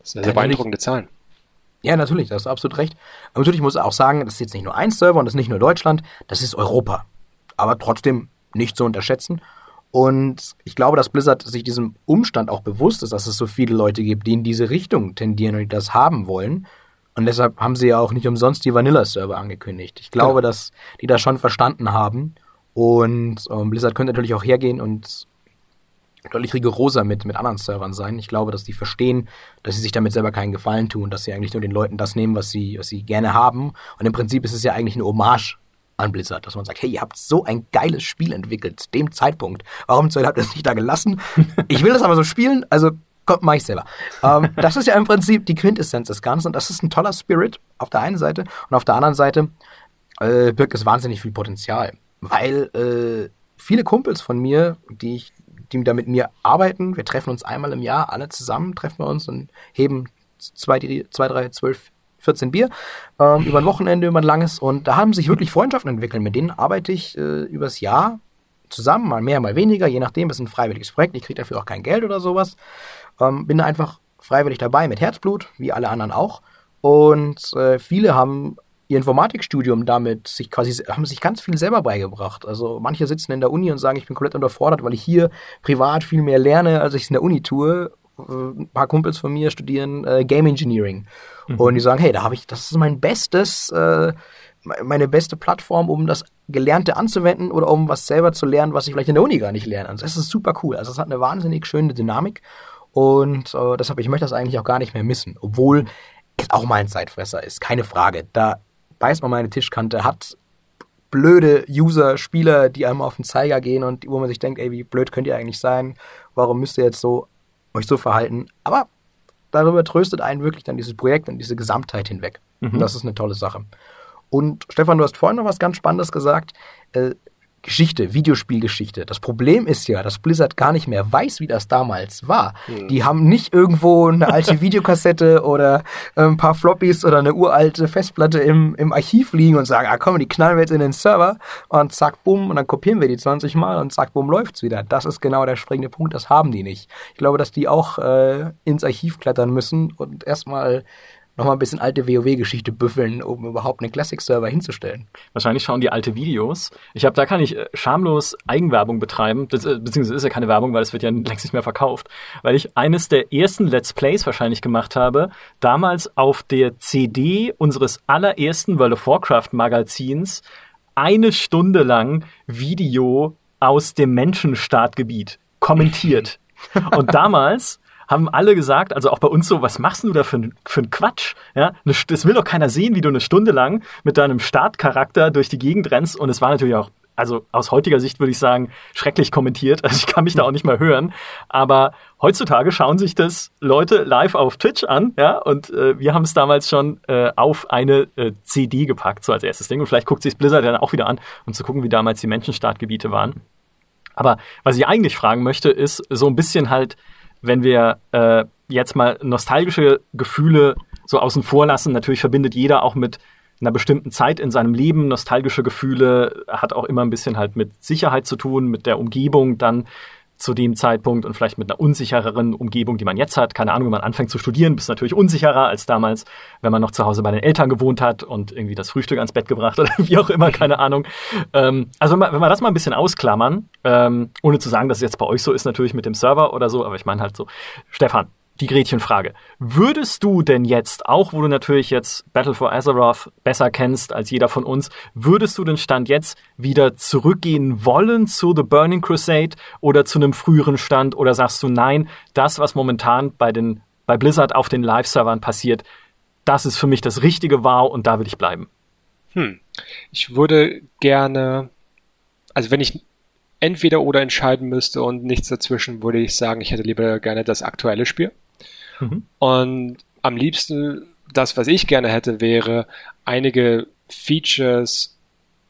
Das sind sehr beeindruckende Zahlen. Ja, natürlich, da hast du absolut recht. Aber natürlich muss ich auch sagen, das ist jetzt nicht nur ein Server und das ist nicht nur Deutschland, das ist Europa. Aber trotzdem nicht zu unterschätzen. Und ich glaube, dass Blizzard sich diesem Umstand auch bewusst ist, dass es so viele Leute gibt, die in diese Richtung tendieren und die das haben wollen. Und deshalb haben sie ja auch nicht umsonst die Vanilla-Server angekündigt. Ich glaube, genau. dass die das schon verstanden haben. Und ähm, Blizzard könnte natürlich auch hergehen und deutlich rigoroser mit, mit anderen Servern sein. Ich glaube, dass die verstehen, dass sie sich damit selber keinen Gefallen tun, dass sie eigentlich nur den Leuten das nehmen, was sie, was sie gerne haben. Und im Prinzip ist es ja eigentlich eine Hommage an Blizzard, dass man sagt, hey, ihr habt so ein geiles Spiel entwickelt, zu dem Zeitpunkt. Warum zur habt ihr es nicht da gelassen? Ich will das aber so spielen, also Kommt, mach ich selber. Ähm, das ist ja im Prinzip die Quintessenz des Ganzen. Und das ist ein toller Spirit auf der einen Seite. Und auf der anderen Seite äh, birgt es wahnsinnig viel Potenzial. Weil äh, viele Kumpels von mir, die, ich, die da mit mir arbeiten, wir treffen uns einmal im Jahr, alle zusammen treffen wir uns und heben zwei, zwei drei, zwölf 14 Bier ähm, über ein Wochenende, über ein langes. Und da haben sich wirklich Freundschaften entwickelt. Mit denen arbeite ich äh, übers Jahr zusammen, mal mehr, mal weniger, je nachdem. Es ist ein freiwilliges Projekt. Ich kriege dafür auch kein Geld oder sowas. Ähm, bin da einfach freiwillig dabei mit Herzblut, wie alle anderen auch. Und äh, viele haben ihr Informatikstudium damit sich quasi, haben sich ganz viel selber beigebracht. Also manche sitzen in der Uni und sagen, ich bin komplett unterfordert, weil ich hier privat viel mehr lerne, als ich es in der Uni tue. Äh, ein paar Kumpels von mir studieren äh, Game Engineering. Mhm. Und die sagen, hey, da habe ich, das ist mein bestes, äh, meine beste Plattform, um das Gelernte anzuwenden oder um was selber zu lernen, was ich vielleicht in der Uni gar nicht lerne. Also das ist super cool. Also es hat eine wahnsinnig schöne Dynamik. Und äh, deshalb, ich möchte das eigentlich auch gar nicht mehr missen. Obwohl es auch mal ein Zeitfresser ist, keine Frage. Da beißt man meine Tischkante, hat blöde User, Spieler, die einem auf den Zeiger gehen und wo man sich denkt, ey, wie blöd könnt ihr eigentlich sein? Warum müsst ihr jetzt so euch so verhalten? Aber darüber tröstet einen wirklich dann dieses Projekt und diese Gesamtheit hinweg. Mhm. Und das ist eine tolle Sache. Und Stefan, du hast vorhin noch was ganz Spannendes gesagt. Geschichte, Videospielgeschichte. Das Problem ist ja, dass Blizzard gar nicht mehr weiß, wie das damals war. Hm. Die haben nicht irgendwo eine alte Videokassette oder äh, ein paar Floppies oder eine uralte Festplatte im, im Archiv liegen und sagen, ah komm, die knallen wir jetzt in den Server und zack, bumm, und dann kopieren wir die 20 Mal und zack, bumm, läuft's wieder. Das ist genau der springende Punkt, das haben die nicht. Ich glaube, dass die auch äh, ins Archiv klettern müssen und erstmal nochmal ein bisschen alte WoW-Geschichte büffeln, um überhaupt einen Classic-Server hinzustellen. Wahrscheinlich schauen die alte Videos. Ich habe, da kann ich äh, schamlos Eigenwerbung betreiben, das, äh, beziehungsweise ist ja keine Werbung, weil es wird ja längst nicht mehr verkauft, weil ich eines der ersten Let's Plays wahrscheinlich gemacht habe, damals auf der CD unseres allerersten World of Warcraft Magazins eine Stunde lang Video aus dem Menschenstartgebiet kommentiert. Und damals haben alle gesagt, also auch bei uns so, was machst du da für, für einen Quatsch? Ja, das will doch keiner sehen, wie du eine Stunde lang mit deinem Startcharakter durch die Gegend rennst. Und es war natürlich auch, also aus heutiger Sicht würde ich sagen, schrecklich kommentiert. Also ich kann mich da auch nicht mehr hören. Aber heutzutage schauen sich das Leute live auf Twitch an, ja, und äh, wir haben es damals schon äh, auf eine äh, CD gepackt, so als erstes Ding. Und vielleicht guckt sich Blizzard dann auch wieder an, um zu gucken, wie damals die Menschenstartgebiete waren. Aber was ich eigentlich fragen möchte, ist so ein bisschen halt, wenn wir äh, jetzt mal nostalgische Gefühle so außen vor lassen, natürlich verbindet jeder auch mit einer bestimmten Zeit in seinem Leben. Nostalgische Gefühle, hat auch immer ein bisschen halt mit Sicherheit zu tun, mit der Umgebung. Dann zu dem Zeitpunkt und vielleicht mit einer unsichereren Umgebung, die man jetzt hat. Keine Ahnung, wenn man anfängt zu studieren, bist du natürlich unsicherer als damals, wenn man noch zu Hause bei den Eltern gewohnt hat und irgendwie das Frühstück ans Bett gebracht oder wie auch immer, keine Ahnung. Ähm, also wenn wir, wenn wir das mal ein bisschen ausklammern, ähm, ohne zu sagen, dass es jetzt bei euch so ist, natürlich mit dem Server oder so, aber ich meine halt so, Stefan, die Gretchenfrage. Würdest du denn jetzt, auch wo du natürlich jetzt Battle for Azeroth besser kennst als jeder von uns, würdest du den Stand jetzt wieder zurückgehen wollen zu The Burning Crusade oder zu einem früheren Stand oder sagst du nein, das, was momentan bei den, bei Blizzard auf den Live-Servern passiert, das ist für mich das richtige Wow und da will ich bleiben? Hm. Ich würde gerne, also wenn ich entweder oder entscheiden müsste und nichts dazwischen, würde ich sagen, ich hätte lieber gerne das aktuelle Spiel. Mhm. Und am liebsten, das, was ich gerne hätte, wäre, einige Features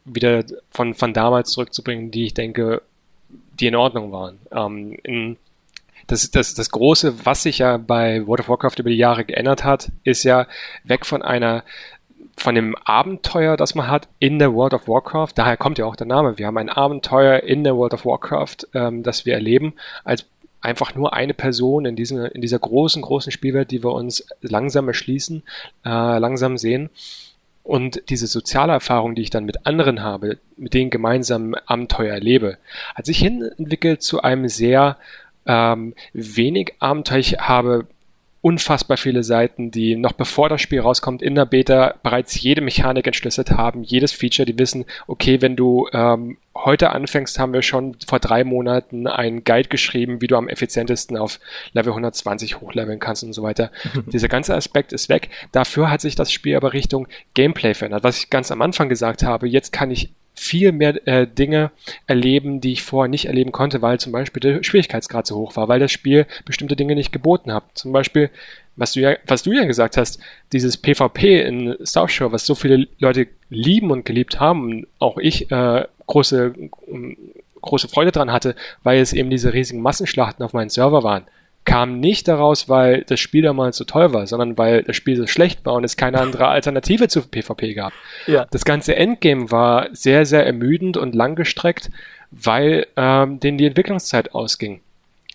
wieder von, von damals zurückzubringen, die ich denke, die in Ordnung waren. Ähm, in, das, das, das Große, was sich ja bei World of Warcraft über die Jahre geändert hat, ist ja weg von einer von dem Abenteuer, das man hat in der World of Warcraft. Daher kommt ja auch der Name. Wir haben ein Abenteuer in der World of Warcraft, ähm, das wir erleben, als einfach nur eine Person in, diesen, in dieser großen, großen Spielwelt, die wir uns langsam erschließen, äh, langsam sehen. Und diese soziale Erfahrung, die ich dann mit anderen habe, mit denen gemeinsam Abenteuer erlebe, hat sich hin entwickelt zu einem sehr ähm, wenig Abenteuer. Ich habe unfassbar viele Seiten, die noch bevor das Spiel rauskommt in der Beta bereits jede Mechanik entschlüsselt haben, jedes Feature, die wissen, okay, wenn du ähm, heute anfängst, haben wir schon vor drei Monaten einen Guide geschrieben, wie du am effizientesten auf Level 120 hochleveln kannst und so weiter. Dieser ganze Aspekt ist weg. Dafür hat sich das Spiel aber Richtung Gameplay verändert. Was ich ganz am Anfang gesagt habe, jetzt kann ich viel mehr äh, Dinge erleben, die ich vorher nicht erleben konnte, weil zum Beispiel der Schwierigkeitsgrad so hoch war, weil das Spiel bestimmte Dinge nicht geboten hat. Zum Beispiel, was du ja, was du ja gesagt hast, dieses PvP in South Shore, was so viele Leute lieben und geliebt haben, auch ich äh, große große Freude dran hatte, weil es eben diese riesigen Massenschlachten auf meinen Server waren kam nicht daraus, weil das Spiel damals so toll war, sondern weil das Spiel so schlecht war und es keine andere Alternative zu PvP gab. Ja. Das ganze Endgame war sehr, sehr ermüdend und langgestreckt, weil ähm, denen die Entwicklungszeit ausging.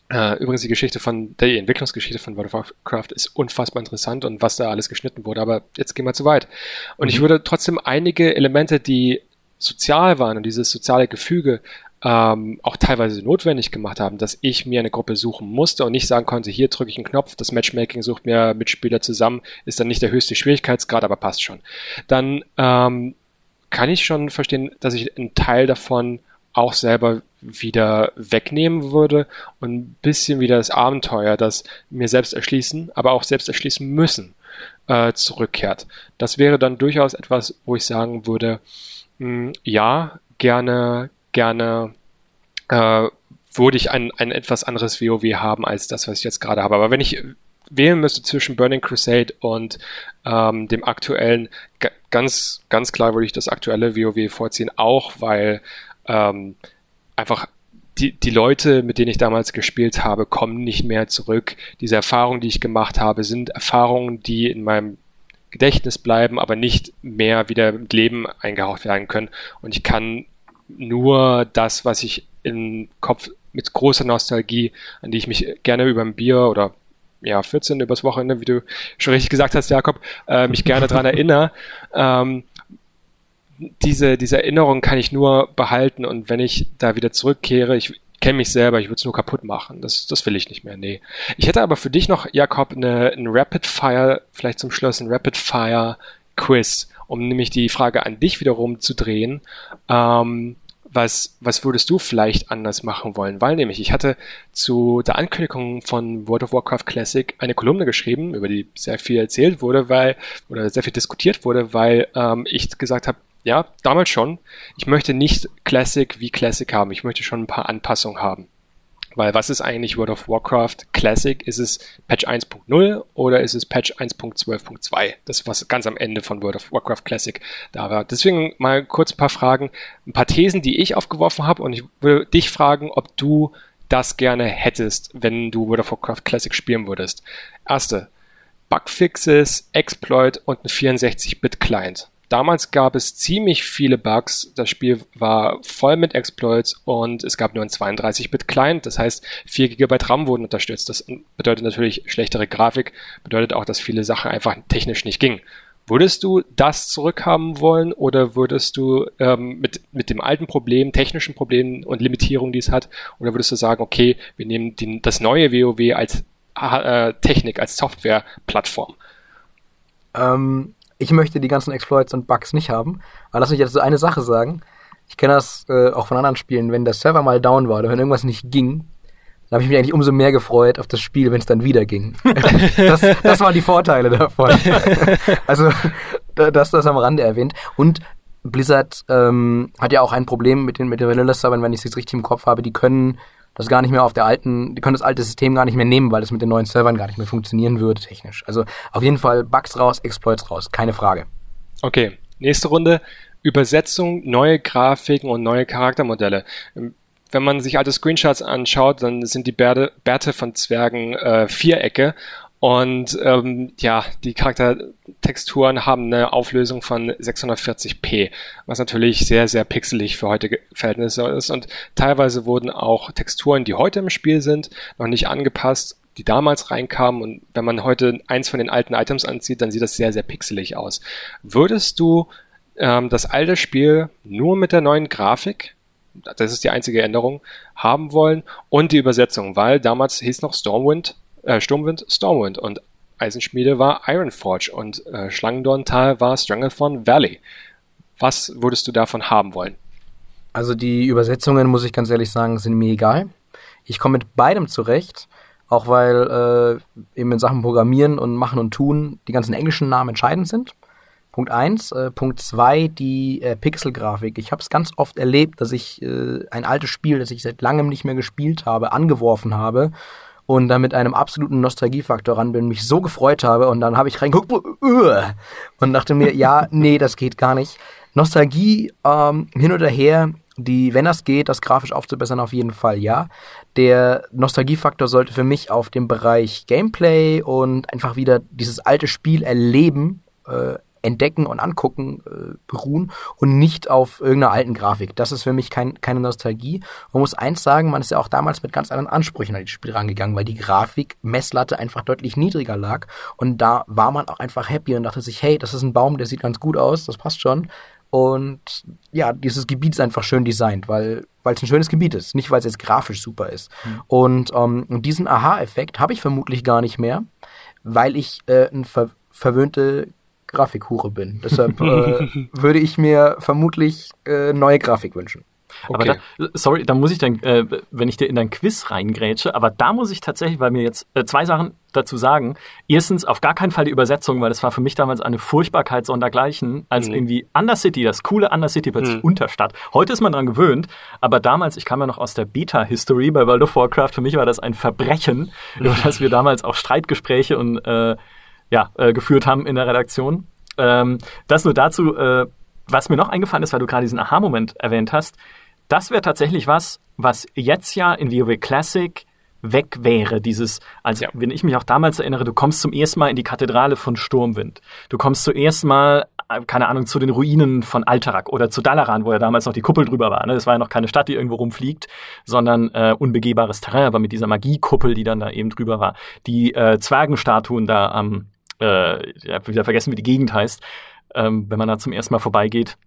Äh, übrigens die Geschichte von, die Entwicklungsgeschichte von World of Warcraft ist unfassbar interessant und was da alles geschnitten wurde, aber jetzt gehen wir zu weit. Und mhm. ich würde trotzdem einige Elemente, die sozial waren und dieses soziale Gefüge ähm, auch teilweise notwendig gemacht haben, dass ich mir eine Gruppe suchen musste und nicht sagen konnte, hier drücke ich einen Knopf, das Matchmaking sucht mir Mitspieler zusammen, ist dann nicht der höchste Schwierigkeitsgrad, aber passt schon. Dann ähm, kann ich schon verstehen, dass ich einen Teil davon auch selber wieder wegnehmen würde und ein bisschen wieder das Abenteuer, das mir selbst erschließen, aber auch selbst erschließen müssen, äh, zurückkehrt. Das wäre dann durchaus etwas, wo ich sagen würde, mh, hm, ja, gerne, gerne äh, würde ich ein, ein etwas anderes WoW haben als das, was ich jetzt gerade habe. Aber wenn ich wählen müsste zwischen Burning Crusade und ähm, dem aktuellen, ganz, ganz klar würde ich das aktuelle WoW vorziehen, auch weil ähm, einfach die, die Leute, mit denen ich damals gespielt habe, kommen nicht mehr zurück. Diese Erfahrungen, die ich gemacht habe, sind Erfahrungen, die in meinem Gedächtnis bleiben, aber nicht mehr wieder mit Leben eingehaucht werden können. Und ich kann nur das, was ich im Kopf mit großer Nostalgie, an die ich mich gerne über ein Bier oder ja, 14 übers Wochenende, wie du schon richtig gesagt hast, Jakob, äh, mich gerne dran erinnere. Ähm, diese, diese Erinnerung kann ich nur behalten und wenn ich da wieder zurückkehre, ich kenne mich selber, ich würde es nur kaputt machen. Das, das will ich nicht mehr, nee. Ich hätte aber für dich noch, Jakob, eine, ein Rapid Fire, vielleicht zum Schluss ein Rapid Fire Quiz, um nämlich die Frage an dich wiederum zu drehen. Ähm, was, was würdest du vielleicht anders machen wollen? Weil nämlich, ich hatte zu der Ankündigung von World of Warcraft Classic eine Kolumne geschrieben, über die sehr viel erzählt wurde, weil, oder sehr viel diskutiert wurde, weil ähm, ich gesagt habe, ja, damals schon, ich möchte nicht Classic wie Classic haben, ich möchte schon ein paar Anpassungen haben. Weil was ist eigentlich World of Warcraft Classic? Ist es Patch 1.0 oder ist es Patch 1.12.2? Das, was ganz am Ende von World of Warcraft Classic da war. Deswegen mal kurz ein paar Fragen, ein paar Thesen, die ich aufgeworfen habe und ich würde dich fragen, ob du das gerne hättest, wenn du World of Warcraft Classic spielen würdest. Erste, Bugfixes, Exploit und ein 64-Bit-Client. Damals gab es ziemlich viele Bugs. Das Spiel war voll mit Exploits und es gab nur ein 32-Bit-Client. Das heißt, 4 GB RAM wurden unterstützt. Das bedeutet natürlich schlechtere Grafik, bedeutet auch, dass viele Sachen einfach technisch nicht gingen. Würdest du das zurückhaben wollen oder würdest du ähm, mit, mit dem alten Problem, technischen Problemen und Limitierungen, die es hat, oder würdest du sagen, okay, wir nehmen den, das neue WoW als äh, Technik, als Software-Plattform? Ähm, ich möchte die ganzen Exploits und Bugs nicht haben. Aber lass mich jetzt so eine Sache sagen. Ich kenne das äh, auch von anderen Spielen, wenn der Server mal down war oder wenn irgendwas nicht ging, dann habe ich mich eigentlich umso mehr gefreut auf das Spiel, wenn es dann wieder ging. das, das waren die Vorteile davon. also, das das am Rande erwähnt. Und Blizzard ähm, hat ja auch ein Problem mit den, mit den Vanilla-Servern, wenn ich es jetzt richtig im Kopf habe. Die können das gar nicht mehr auf der alten, die können das alte System gar nicht mehr nehmen, weil es mit den neuen Servern gar nicht mehr funktionieren würde technisch. Also auf jeden Fall Bugs raus, Exploits raus, keine Frage. Okay, nächste Runde. Übersetzung, neue Grafiken und neue Charaktermodelle. Wenn man sich alte Screenshots anschaut, dann sind die Bärte, Bärte von Zwergen äh, Vierecke und ähm, ja, die Charaktertexturen haben eine Auflösung von 640p, was natürlich sehr, sehr pixelig für heutige Verhältnisse ist. Und teilweise wurden auch Texturen, die heute im Spiel sind, noch nicht angepasst, die damals reinkamen. Und wenn man heute eins von den alten Items anzieht, dann sieht das sehr, sehr pixelig aus. Würdest du ähm, das alte Spiel nur mit der neuen Grafik das ist die einzige Änderung, haben wollen und die Übersetzung, weil damals hieß noch Stormwind äh, Sturmwind Stormwind und Eisenschmiede war Ironforge und äh, Schlangendorntal war Stranglethorn Valley. Was würdest du davon haben wollen? Also die Übersetzungen, muss ich ganz ehrlich sagen, sind mir egal. Ich komme mit beidem zurecht, auch weil äh, eben in Sachen Programmieren und Machen und Tun die ganzen englischen Namen entscheidend sind. Punkt eins, äh, Punkt zwei die äh, Pixelgrafik. Ich habe es ganz oft erlebt, dass ich äh, ein altes Spiel, das ich seit langem nicht mehr gespielt habe, angeworfen habe und dann mit einem absoluten Nostalgiefaktor ran bin, mich so gefreut habe und dann habe ich reingeguckt und dachte mir, ja, nee, das geht gar nicht. Nostalgie ähm, hin oder her, die, wenn das geht, das grafisch aufzubessern, auf jeden Fall ja. Der Nostalgiefaktor sollte für mich auf dem Bereich Gameplay und einfach wieder dieses alte Spiel erleben äh, entdecken und angucken äh, beruhen und nicht auf irgendeiner alten Grafik. Das ist für mich kein, keine Nostalgie. Man muss eins sagen, man ist ja auch damals mit ganz anderen Ansprüchen an das Spiel rangegangen, weil die Grafik Messlatte einfach deutlich niedriger lag und da war man auch einfach happy und dachte sich, hey, das ist ein Baum, der sieht ganz gut aus, das passt schon. Und ja, dieses Gebiet ist einfach schön designt, weil weil es ein schönes Gebiet ist, nicht weil es jetzt grafisch super ist. Mhm. Und ähm, diesen Aha-Effekt habe ich vermutlich gar nicht mehr, weil ich äh, ein ver verwöhnte Grafikhure bin. Deshalb äh, würde ich mir vermutlich äh, neue Grafik wünschen. Okay. Aber da, sorry, da muss ich dann, äh, wenn ich dir in dein Quiz reingrätsche, aber da muss ich tatsächlich, weil mir jetzt äh, zwei Sachen dazu sagen. Erstens, auf gar keinen Fall die Übersetzung, weil das war für mich damals eine Furchtbarkeit sondergleichen, als mhm. irgendwie Undercity, das coole Undercity plötzlich mhm. Unterstadt. Heute ist man dran gewöhnt, aber damals, ich kam ja noch aus der Beta-History bei World of Warcraft, für mich war das ein Verbrechen, mhm. über das wir damals auch Streitgespräche und äh, ja, äh, geführt haben in der Redaktion. Ähm, das nur dazu, äh, was mir noch eingefallen ist, weil du gerade diesen Aha-Moment erwähnt hast. Das wäre tatsächlich was, was jetzt ja in WoW Classic weg wäre. Dieses, also ja. wenn ich mich auch damals erinnere, du kommst zum ersten Mal in die Kathedrale von Sturmwind. Du kommst zuerst mal, äh, keine Ahnung, zu den Ruinen von Alterak oder zu Dalaran, wo ja damals noch die Kuppel drüber war. Ne? Das war ja noch keine Stadt, die irgendwo rumfliegt, sondern äh, unbegehbares Terrain, aber mit dieser Magiekuppel, die dann da eben drüber war. Die äh, Zwergenstatuen da am äh, ich habe wieder vergessen, wie die Gegend heißt, ähm, wenn man da zum ersten Mal vorbeigeht,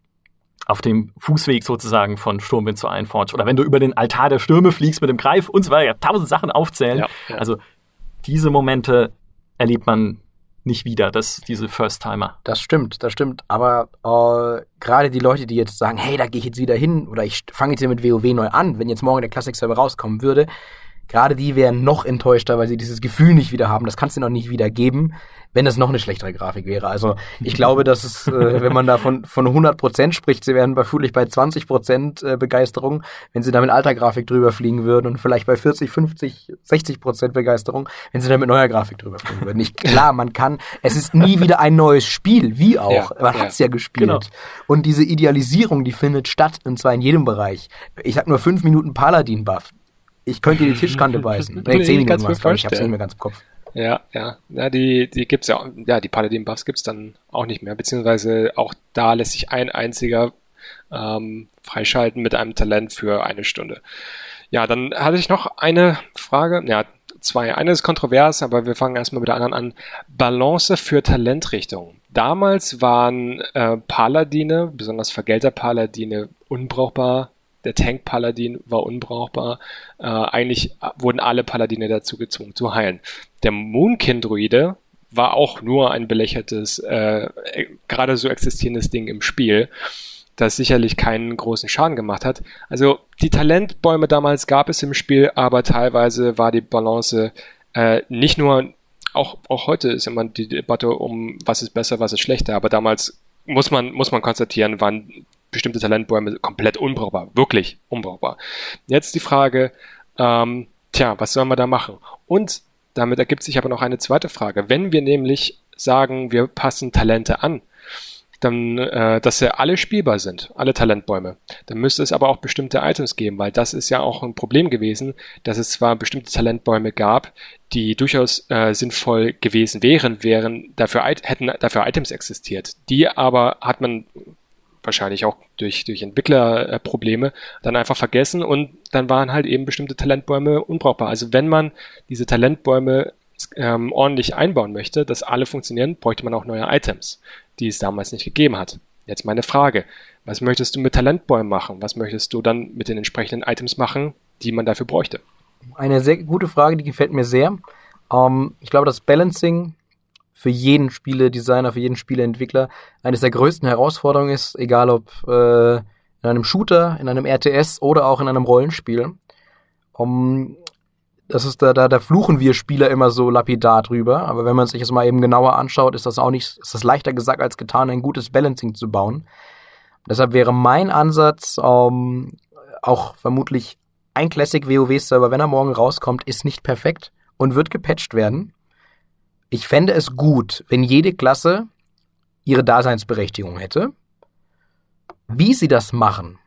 auf dem Fußweg sozusagen von Sturmwind zu Einforge. Oder wenn du über den Altar der Stürme fliegst mit dem Greif und so weiter, tausend Sachen aufzählen. Ja, ja. Also diese Momente erlebt man nicht wieder, das, diese First-Timer. Das stimmt, das stimmt. Aber äh, gerade die Leute, die jetzt sagen, hey, da gehe ich jetzt wieder hin oder ich fange jetzt hier mit WoW neu an, wenn jetzt morgen der Classic-Server rauskommen würde, gerade die wären noch enttäuschter, weil sie dieses Gefühl nicht wieder haben. Das kannst du noch nicht wieder geben, wenn es noch eine schlechtere Grafik wäre. Also ich glaube, dass es, äh, wenn man da von, von 100% spricht, sie wären bei vermutlich bei 20% äh, Begeisterung, wenn sie da mit alter Grafik drüber fliegen würden und vielleicht bei 40, 50, 60% Begeisterung, wenn sie da mit neuer Grafik drüber fliegen würden. Ich, klar, man kann, es ist nie wieder ein neues Spiel, wie auch. Ja, man ja. hat's ja gespielt. Genau. Und diese Idealisierung, die findet statt, und zwar in jedem Bereich. Ich hab nur fünf Minuten Paladin-Buff ich könnte die Tischkante beißen. Nee, Minuten was, ich, ich hab's nicht mehr ganz im Kopf. Ja, ja. Ja, die, die gibt's ja, ja, die Paladin-Buffs gibt's dann auch nicht mehr, beziehungsweise auch da lässt sich ein einziger ähm, freischalten mit einem Talent für eine Stunde. Ja, dann hatte ich noch eine Frage, ja, zwei. Eine ist kontrovers, aber wir fangen erstmal mit der anderen an. Balance für Talentrichtung. Damals waren äh, Paladine, besonders Vergelter-Paladine, unbrauchbar der Tank-Paladin war unbrauchbar. Äh, eigentlich wurden alle Paladine dazu gezwungen zu heilen. Der Moonkin-Druide war auch nur ein belächeltes, äh, gerade so existierendes Ding im Spiel, das sicherlich keinen großen Schaden gemacht hat. Also die Talentbäume damals gab es im Spiel, aber teilweise war die Balance äh, nicht nur, auch, auch heute ist immer die Debatte um, was ist besser, was ist schlechter, aber damals muss man, muss man konstatieren, waren bestimmte Talentbäume komplett unbrauchbar, wirklich unbrauchbar. Jetzt die Frage, ähm, tja, was sollen wir da machen? Und damit ergibt sich aber noch eine zweite Frage. Wenn wir nämlich sagen, wir passen Talente an, dann, äh, dass sie alle spielbar sind, alle Talentbäume. Dann müsste es aber auch bestimmte Items geben, weil das ist ja auch ein Problem gewesen, dass es zwar bestimmte Talentbäume gab, die durchaus äh, sinnvoll gewesen wären, wären dafür hätten dafür Items existiert. Die aber hat man wahrscheinlich auch durch, durch Entwicklerprobleme, dann einfach vergessen und dann waren halt eben bestimmte Talentbäume unbrauchbar. Also wenn man diese Talentbäume ähm, ordentlich einbauen möchte, dass alle funktionieren, bräuchte man auch neue Items, die es damals nicht gegeben hat. Jetzt meine Frage, was möchtest du mit Talentbäumen machen? Was möchtest du dann mit den entsprechenden Items machen, die man dafür bräuchte? Eine sehr gute Frage, die gefällt mir sehr. Ähm, ich glaube, das Balancing für jeden Spieledesigner, für jeden Spieleentwickler eines der größten Herausforderungen ist, egal ob äh, in einem Shooter, in einem RTS oder auch in einem Rollenspiel. Um, das ist da, da, da fluchen wir Spieler immer so lapidar drüber, aber wenn man sich das mal eben genauer anschaut, ist das auch nicht, ist das leichter gesagt als getan, ein gutes Balancing zu bauen. Deshalb wäre mein Ansatz, um, auch vermutlich ein Classic WoW-Server, wenn er morgen rauskommt, ist nicht perfekt und wird gepatcht werden. Ich fände es gut, wenn jede Klasse ihre Daseinsberechtigung hätte. Wie sie das machen,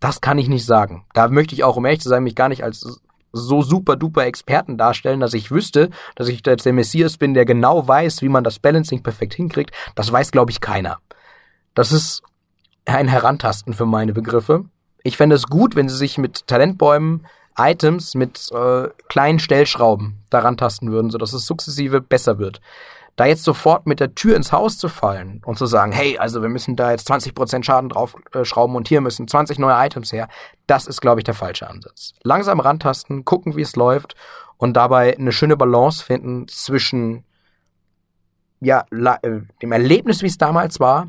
das kann ich nicht sagen. Da möchte ich auch, um ehrlich zu sein, mich gar nicht als so super duper Experten darstellen, dass ich wüsste, dass ich jetzt der Messias bin, der genau weiß, wie man das Balancing perfekt hinkriegt. Das weiß, glaube ich, keiner. Das ist ein Herantasten für meine Begriffe. Ich fände es gut, wenn sie sich mit Talentbäumen Items mit äh, kleinen Stellschrauben daran tasten würden, sodass es sukzessive besser wird. Da jetzt sofort mit der Tür ins Haus zu fallen und zu sagen, hey, also wir müssen da jetzt 20% Schaden draufschrauben äh, und hier müssen 20 neue Items her, das ist, glaube ich, der falsche Ansatz. Langsam rantasten, gucken, wie es läuft und dabei eine schöne Balance finden zwischen ja, äh, dem Erlebnis, wie es damals war,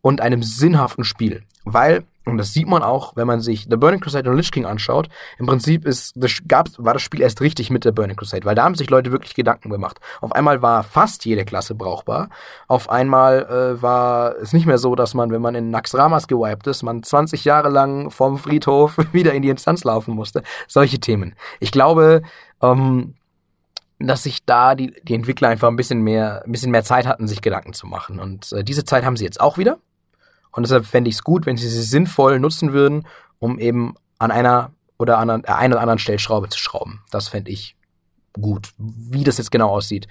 und einem sinnhaften Spiel. Weil und das sieht man auch, wenn man sich The Burning Crusade und Lich King anschaut. Im Prinzip ist, das gab, war das Spiel erst richtig mit der Burning Crusade, weil da haben sich Leute wirklich Gedanken gemacht. Auf einmal war fast jede Klasse brauchbar. Auf einmal äh, war es nicht mehr so, dass man, wenn man in Naxramas gewiped ist, man 20 Jahre lang vom Friedhof wieder in die Instanz laufen musste. Solche Themen. Ich glaube, ähm, dass sich da die, die Entwickler einfach ein bisschen mehr, ein bisschen mehr Zeit hatten, sich Gedanken zu machen. Und äh, diese Zeit haben sie jetzt auch wieder. Und deshalb fände ich es gut, wenn sie sie sinnvoll nutzen würden, um eben an einer oder an einer, einer oder anderen Stellschraube zu schrauben. Das fände ich gut. Wie das jetzt genau aussieht,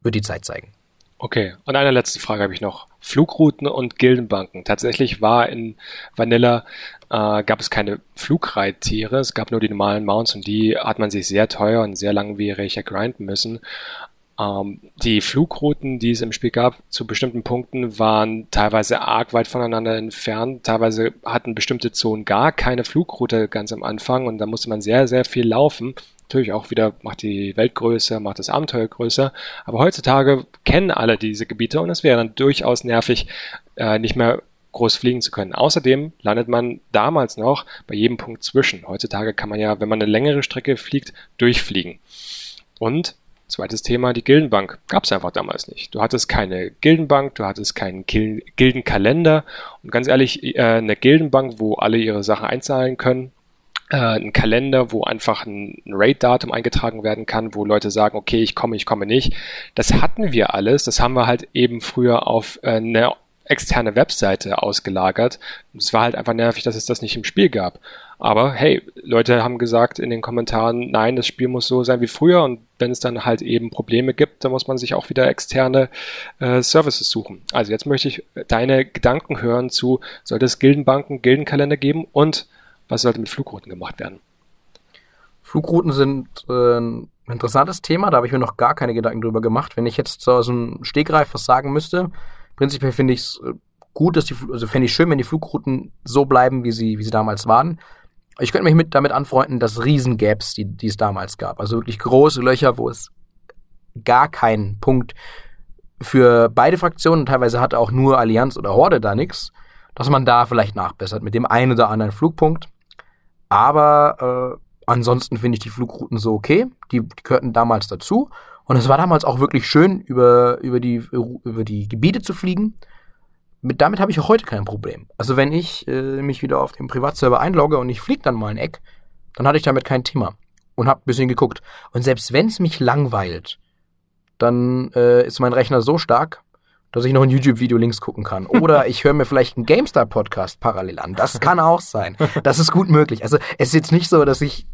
wird die Zeit zeigen. Okay, und eine letzte Frage habe ich noch. Flugrouten und Gildenbanken. Tatsächlich war in Vanilla äh, gab es keine Flugreittiere, es gab nur die normalen Mounts und die hat man sich sehr teuer und sehr langwierig ergrinden müssen. Ähm, die Flugrouten, die es im Spiel gab, zu bestimmten Punkten waren teilweise arg weit voneinander entfernt. Teilweise hatten bestimmte Zonen gar keine Flugroute ganz am Anfang und da musste man sehr, sehr viel laufen. Natürlich auch wieder macht die Welt größer, macht das Abenteuer größer. Aber heutzutage kennen alle diese Gebiete und es wäre dann durchaus nervig, äh, nicht mehr groß fliegen zu können. Außerdem landet man damals noch bei jedem Punkt zwischen. Heutzutage kann man ja, wenn man eine längere Strecke fliegt, durchfliegen. Und zweites Thema, die Gildenbank. Gab es einfach damals nicht. Du hattest keine Gildenbank, du hattest keinen Gil Gildenkalender. Und ganz ehrlich, äh, eine Gildenbank, wo alle ihre Sachen einzahlen können, äh, ein Kalender, wo einfach ein Raid-Datum eingetragen werden kann, wo Leute sagen, okay, ich komme, ich komme nicht. Das hatten wir alles. Das haben wir halt eben früher auf äh, eine externe Webseite ausgelagert. Es war halt einfach nervig, dass es das nicht im Spiel gab. Aber hey, Leute haben gesagt in den Kommentaren, nein, das Spiel muss so sein wie früher und wenn es dann halt eben Probleme gibt, dann muss man sich auch wieder externe äh, Services suchen. Also jetzt möchte ich deine Gedanken hören zu, sollte es Gildenbanken, Gildenkalender geben und was sollte mit Flugrouten gemacht werden? Flugrouten sind äh, ein interessantes Thema, da habe ich mir noch gar keine Gedanken drüber gemacht. Wenn ich jetzt so aus dem Stegreif was sagen müsste, prinzipiell finde ich es äh, gut, dass die, also fände ich schön, wenn die Flugrouten so bleiben, wie sie, wie sie damals waren. Ich könnte mich mit, damit anfreunden, dass Riesengaps, die, die es damals gab, also wirklich große Löcher, wo es gar keinen Punkt für beide Fraktionen, teilweise hatte auch nur Allianz oder Horde da nichts, dass man da vielleicht nachbessert mit dem einen oder anderen Flugpunkt. Aber äh, ansonsten finde ich die Flugrouten so okay. Die, die gehörten damals dazu. Und es war damals auch wirklich schön, über, über, die, über die Gebiete zu fliegen. Mit, damit habe ich auch heute kein Problem. Also wenn ich äh, mich wieder auf den Privatserver einlogge und ich fliege dann mal ein Eck, dann hatte ich damit kein Thema. Und habe ein bisschen geguckt. Und selbst wenn es mich langweilt, dann äh, ist mein Rechner so stark, dass ich noch ein YouTube-Video links gucken kann. Oder ich höre mir vielleicht einen GameStar-Podcast parallel an. Das kann auch sein. Das ist gut möglich. Also es ist jetzt nicht so, dass ich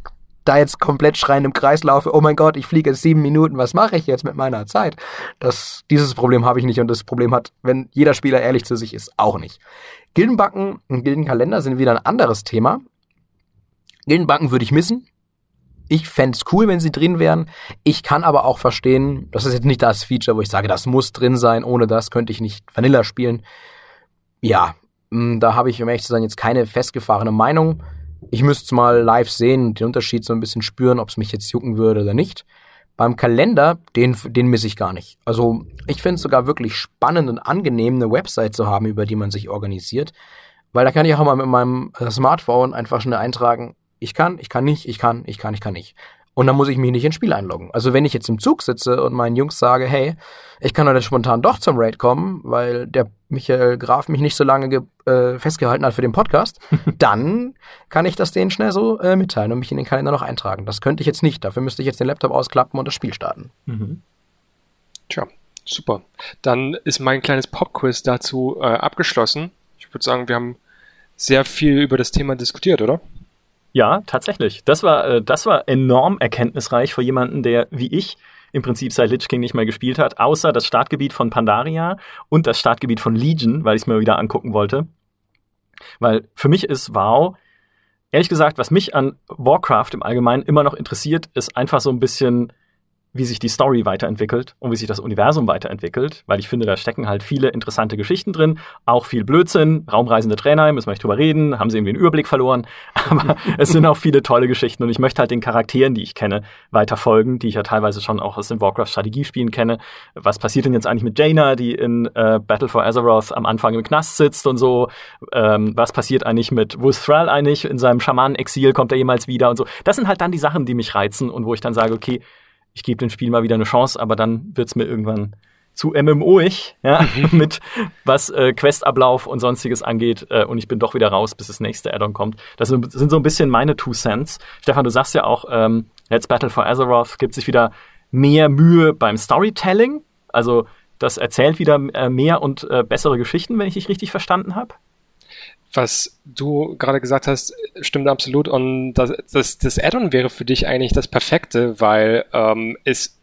da jetzt komplett schreiend im Kreis laufe, oh mein Gott, ich fliege jetzt sieben Minuten, was mache ich jetzt mit meiner Zeit? Das, dieses Problem habe ich nicht und das Problem hat, wenn jeder Spieler ehrlich zu sich ist, auch nicht. Gildenbacken und Gildenkalender sind wieder ein anderes Thema. Gildenbacken würde ich missen. Ich fände cool, wenn sie drin wären. Ich kann aber auch verstehen, das ist jetzt nicht das Feature, wo ich sage, das muss drin sein. Ohne das könnte ich nicht Vanilla spielen. Ja, mm, da habe ich, um ehrlich zu sein, jetzt keine festgefahrene Meinung. Ich müsste es mal live sehen, den Unterschied so ein bisschen spüren, ob es mich jetzt jucken würde oder nicht. Beim Kalender, den, den misse ich gar nicht. Also ich finde es sogar wirklich spannend und angenehm, eine Website zu haben, über die man sich organisiert. Weil da kann ich auch mal mit meinem äh, Smartphone einfach schnell eintragen, ich kann, ich kann nicht, ich kann, ich kann, ich kann nicht. Und dann muss ich mich nicht ins Spiel einloggen. Also wenn ich jetzt im Zug sitze und meinen Jungs sage, hey, ich kann heute spontan doch zum Raid kommen, weil der Michael Graf mich nicht so lange äh, festgehalten hat für den Podcast, dann kann ich das denen schnell so äh, mitteilen und mich in den Kalender noch eintragen. Das könnte ich jetzt nicht. Dafür müsste ich jetzt den Laptop ausklappen und das Spiel starten. Mhm. Tja, super. Dann ist mein kleines Popquiz dazu äh, abgeschlossen. Ich würde sagen, wir haben sehr viel über das Thema diskutiert, oder? Ja, tatsächlich. Das war, äh, das war enorm erkenntnisreich für jemanden, der wie ich im Prinzip seit Lich King nicht mehr gespielt hat, außer das Startgebiet von Pandaria und das Startgebiet von Legion, weil ich es mir wieder angucken wollte. Weil für mich ist WoW, ehrlich gesagt, was mich an Warcraft im Allgemeinen immer noch interessiert, ist einfach so ein bisschen wie sich die Story weiterentwickelt und wie sich das Universum weiterentwickelt, weil ich finde, da stecken halt viele interessante Geschichten drin, auch viel Blödsinn, raumreisende Trainer, müssen wir nicht drüber reden, haben sie irgendwie den Überblick verloren, aber es sind auch viele tolle Geschichten und ich möchte halt den Charakteren, die ich kenne, weiter folgen, die ich ja teilweise schon auch aus den Warcraft-Strategiespielen kenne. Was passiert denn jetzt eigentlich mit Jaina, die in äh, Battle for Azeroth am Anfang im Knast sitzt und so? Ähm, was passiert eigentlich mit Wulf Thrall eigentlich in seinem Schamanen-Exil, kommt er jemals wieder und so? Das sind halt dann die Sachen, die mich reizen und wo ich dann sage, okay, ich gebe dem Spiel mal wieder eine Chance, aber dann wird es mir irgendwann zu MMO-ig, ja, mhm. mit was äh, Questablauf und sonstiges angeht äh, und ich bin doch wieder raus, bis das nächste Addon kommt. Das sind, sind so ein bisschen meine Two Cents. Stefan, du sagst ja auch, ähm, Let's Battle for Azeroth gibt sich wieder mehr Mühe beim Storytelling. Also das erzählt wieder äh, mehr und äh, bessere Geschichten, wenn ich dich richtig verstanden habe was du gerade gesagt hast, stimmt absolut. Und das, das, das Add-on wäre für dich eigentlich das Perfekte, weil ähm, es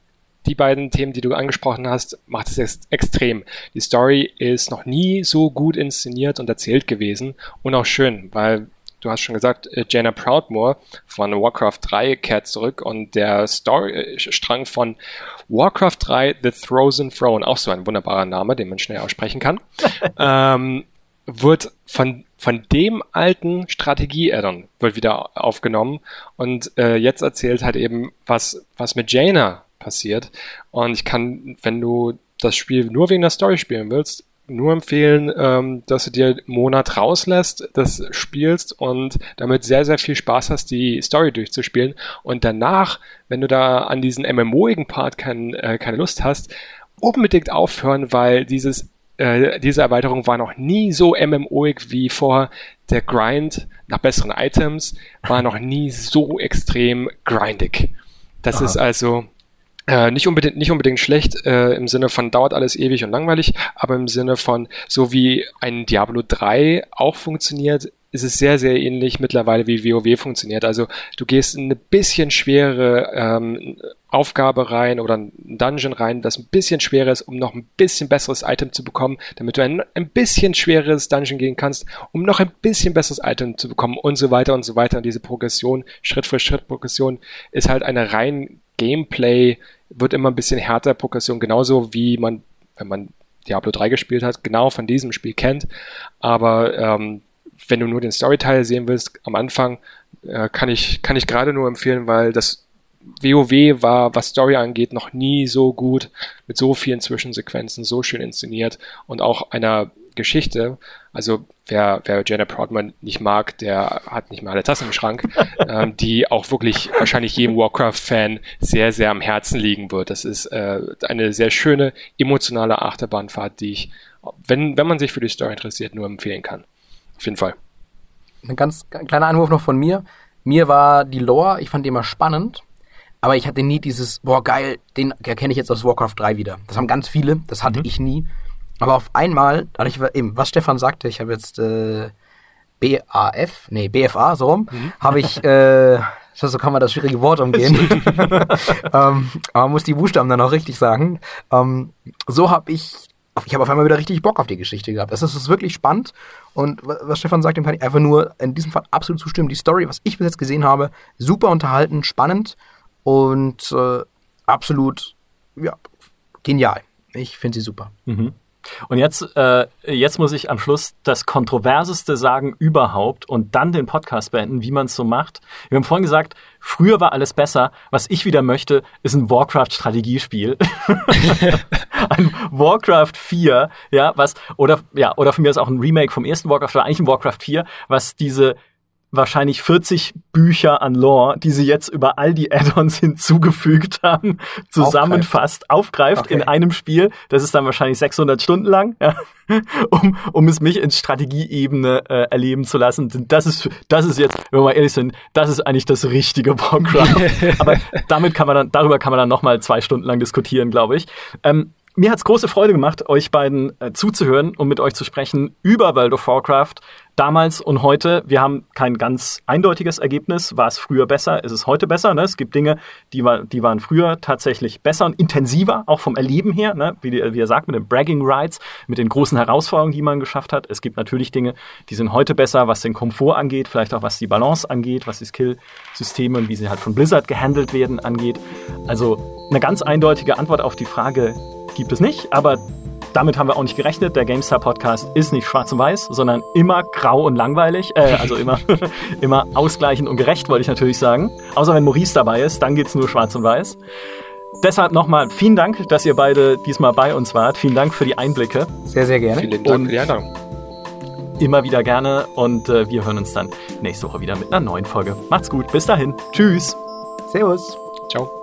die beiden Themen, die du angesprochen hast, macht es ex extrem. Die Story ist noch nie so gut inszeniert und erzählt gewesen und auch schön, weil du hast schon gesagt, äh, Jaina Proudmore von Warcraft 3 kehrt zurück und der Storystrang von Warcraft 3 The Frozen Throne, auch so ein wunderbarer Name, den man schnell aussprechen kann, ähm, wird von, von dem alten Strategie-Addon wird wieder aufgenommen und äh, jetzt erzählt halt eben, was, was mit Jaina passiert. Und ich kann, wenn du das Spiel nur wegen der Story spielen willst, nur empfehlen, ähm, dass du dir einen Monat rauslässt, das spielst und damit sehr, sehr viel Spaß hast, die Story durchzuspielen. Und danach, wenn du da an diesen MMOigen Part kein, äh, keine Lust hast, unbedingt aufhören, weil dieses äh, diese Erweiterung war noch nie so MMOig wie vorher. Der Grind nach besseren Items war noch nie so extrem grindig. Das Aha. ist also äh, nicht unbedingt nicht unbedingt schlecht äh, im Sinne von dauert alles ewig und langweilig, aber im Sinne von so wie ein Diablo 3 auch funktioniert, ist es sehr sehr ähnlich mittlerweile wie WoW funktioniert. Also du gehst in eine bisschen schwere ähm, Aufgabe rein oder ein Dungeon rein, das ein bisschen schwerer ist, um noch ein bisschen besseres Item zu bekommen, damit du ein, ein bisschen schweres Dungeon gehen kannst, um noch ein bisschen besseres Item zu bekommen und so weiter und so weiter. Und diese Progression, Schritt für Schritt Progression, ist halt eine rein Gameplay, wird immer ein bisschen härter Progression, genauso wie man, wenn man Diablo 3 gespielt hat, genau von diesem Spiel kennt. Aber ähm, wenn du nur den Storyteil sehen willst, am Anfang äh, kann ich, kann ich gerade nur empfehlen, weil das WoW war, was Story angeht, noch nie so gut, mit so vielen Zwischensequenzen, so schön inszeniert und auch einer Geschichte. Also wer, wer Jenna Proudman nicht mag, der hat nicht mal alle Tassen im Schrank, ähm, die auch wirklich wahrscheinlich jedem Warcraft-Fan sehr, sehr am Herzen liegen wird. Das ist äh, eine sehr schöne, emotionale Achterbahnfahrt, die ich, wenn, wenn man sich für die Story interessiert, nur empfehlen kann. Auf jeden Fall. Ein ganz kleiner Einwurf noch von mir. Mir war die Lore, ich fand die immer spannend aber ich hatte nie dieses, boah, geil, den erkenne ich jetzt aus Warcraft 3 wieder. Das haben ganz viele, das hatte mhm. ich nie. Aber auf einmal, dadurch eben, was Stefan sagte, ich habe jetzt äh, BAF, nee, BFA, so rum, mhm. habe ich, äh, so kann man das schwierige Wort umgehen. ähm, aber man muss die Buchstaben dann auch richtig sagen. Ähm, so habe ich, ich habe auf einmal wieder richtig Bock auf die Geschichte gehabt. Das ist wirklich spannend. Und was Stefan sagt, dem kann ich einfach nur in diesem Fall absolut zustimmen. Die Story, was ich bis jetzt gesehen habe, super unterhalten, spannend und äh, absolut ja, genial. Ich finde sie super. Mhm. Und jetzt, äh, jetzt muss ich am Schluss das Kontroverseste sagen überhaupt und dann den Podcast beenden, wie man es so macht. Wir haben vorhin gesagt, früher war alles besser. Was ich wieder möchte, ist ein Warcraft-Strategiespiel. ein Warcraft 4, ja, was, oder, ja, oder von mir ist auch ein Remake vom ersten Warcraft, oder eigentlich ein Warcraft 4, was diese wahrscheinlich 40 Bücher an Lore, die sie jetzt über all die Add-ons hinzugefügt haben, zusammenfasst, aufgreift, aufgreift okay. in einem Spiel. Das ist dann wahrscheinlich 600 Stunden lang, ja, um, um es mich in Strategieebene äh, erleben zu lassen. Das ist, das ist jetzt, wenn wir mal ehrlich sind, das ist eigentlich das richtige Warcraft. Aber damit kann man dann, darüber kann man dann nochmal zwei Stunden lang diskutieren, glaube ich. Ähm, mir hat's große Freude gemacht, euch beiden äh, zuzuhören und mit euch zu sprechen über World of Warcraft. Damals und heute, wir haben kein ganz eindeutiges Ergebnis. War es früher besser? Ist es heute besser? Ne? Es gibt Dinge, die, war, die waren früher tatsächlich besser und intensiver, auch vom Erleben her, ne? wie, wie er sagt, mit den Bragging Rights, mit den großen Herausforderungen, die man geschafft hat. Es gibt natürlich Dinge, die sind heute besser, was den Komfort angeht, vielleicht auch was die Balance angeht, was die Skill-Systeme und wie sie halt von Blizzard gehandelt werden angeht. Also eine ganz eindeutige Antwort auf die Frage, gibt es nicht, aber damit haben wir auch nicht gerechnet. Der GameStar Podcast ist nicht schwarz und weiß, sondern immer grau und langweilig. Äh, also immer, immer ausgleichend und gerecht, wollte ich natürlich sagen. Außer wenn Maurice dabei ist, dann geht es nur schwarz und weiß. Deshalb nochmal vielen Dank, dass ihr beide diesmal bei uns wart. Vielen Dank für die Einblicke. Sehr, sehr gerne. Vielen Dank für die Einladung. Immer wieder gerne und äh, wir hören uns dann nächste Woche wieder mit einer neuen Folge. Macht's gut, bis dahin. Tschüss. Servus. Ciao.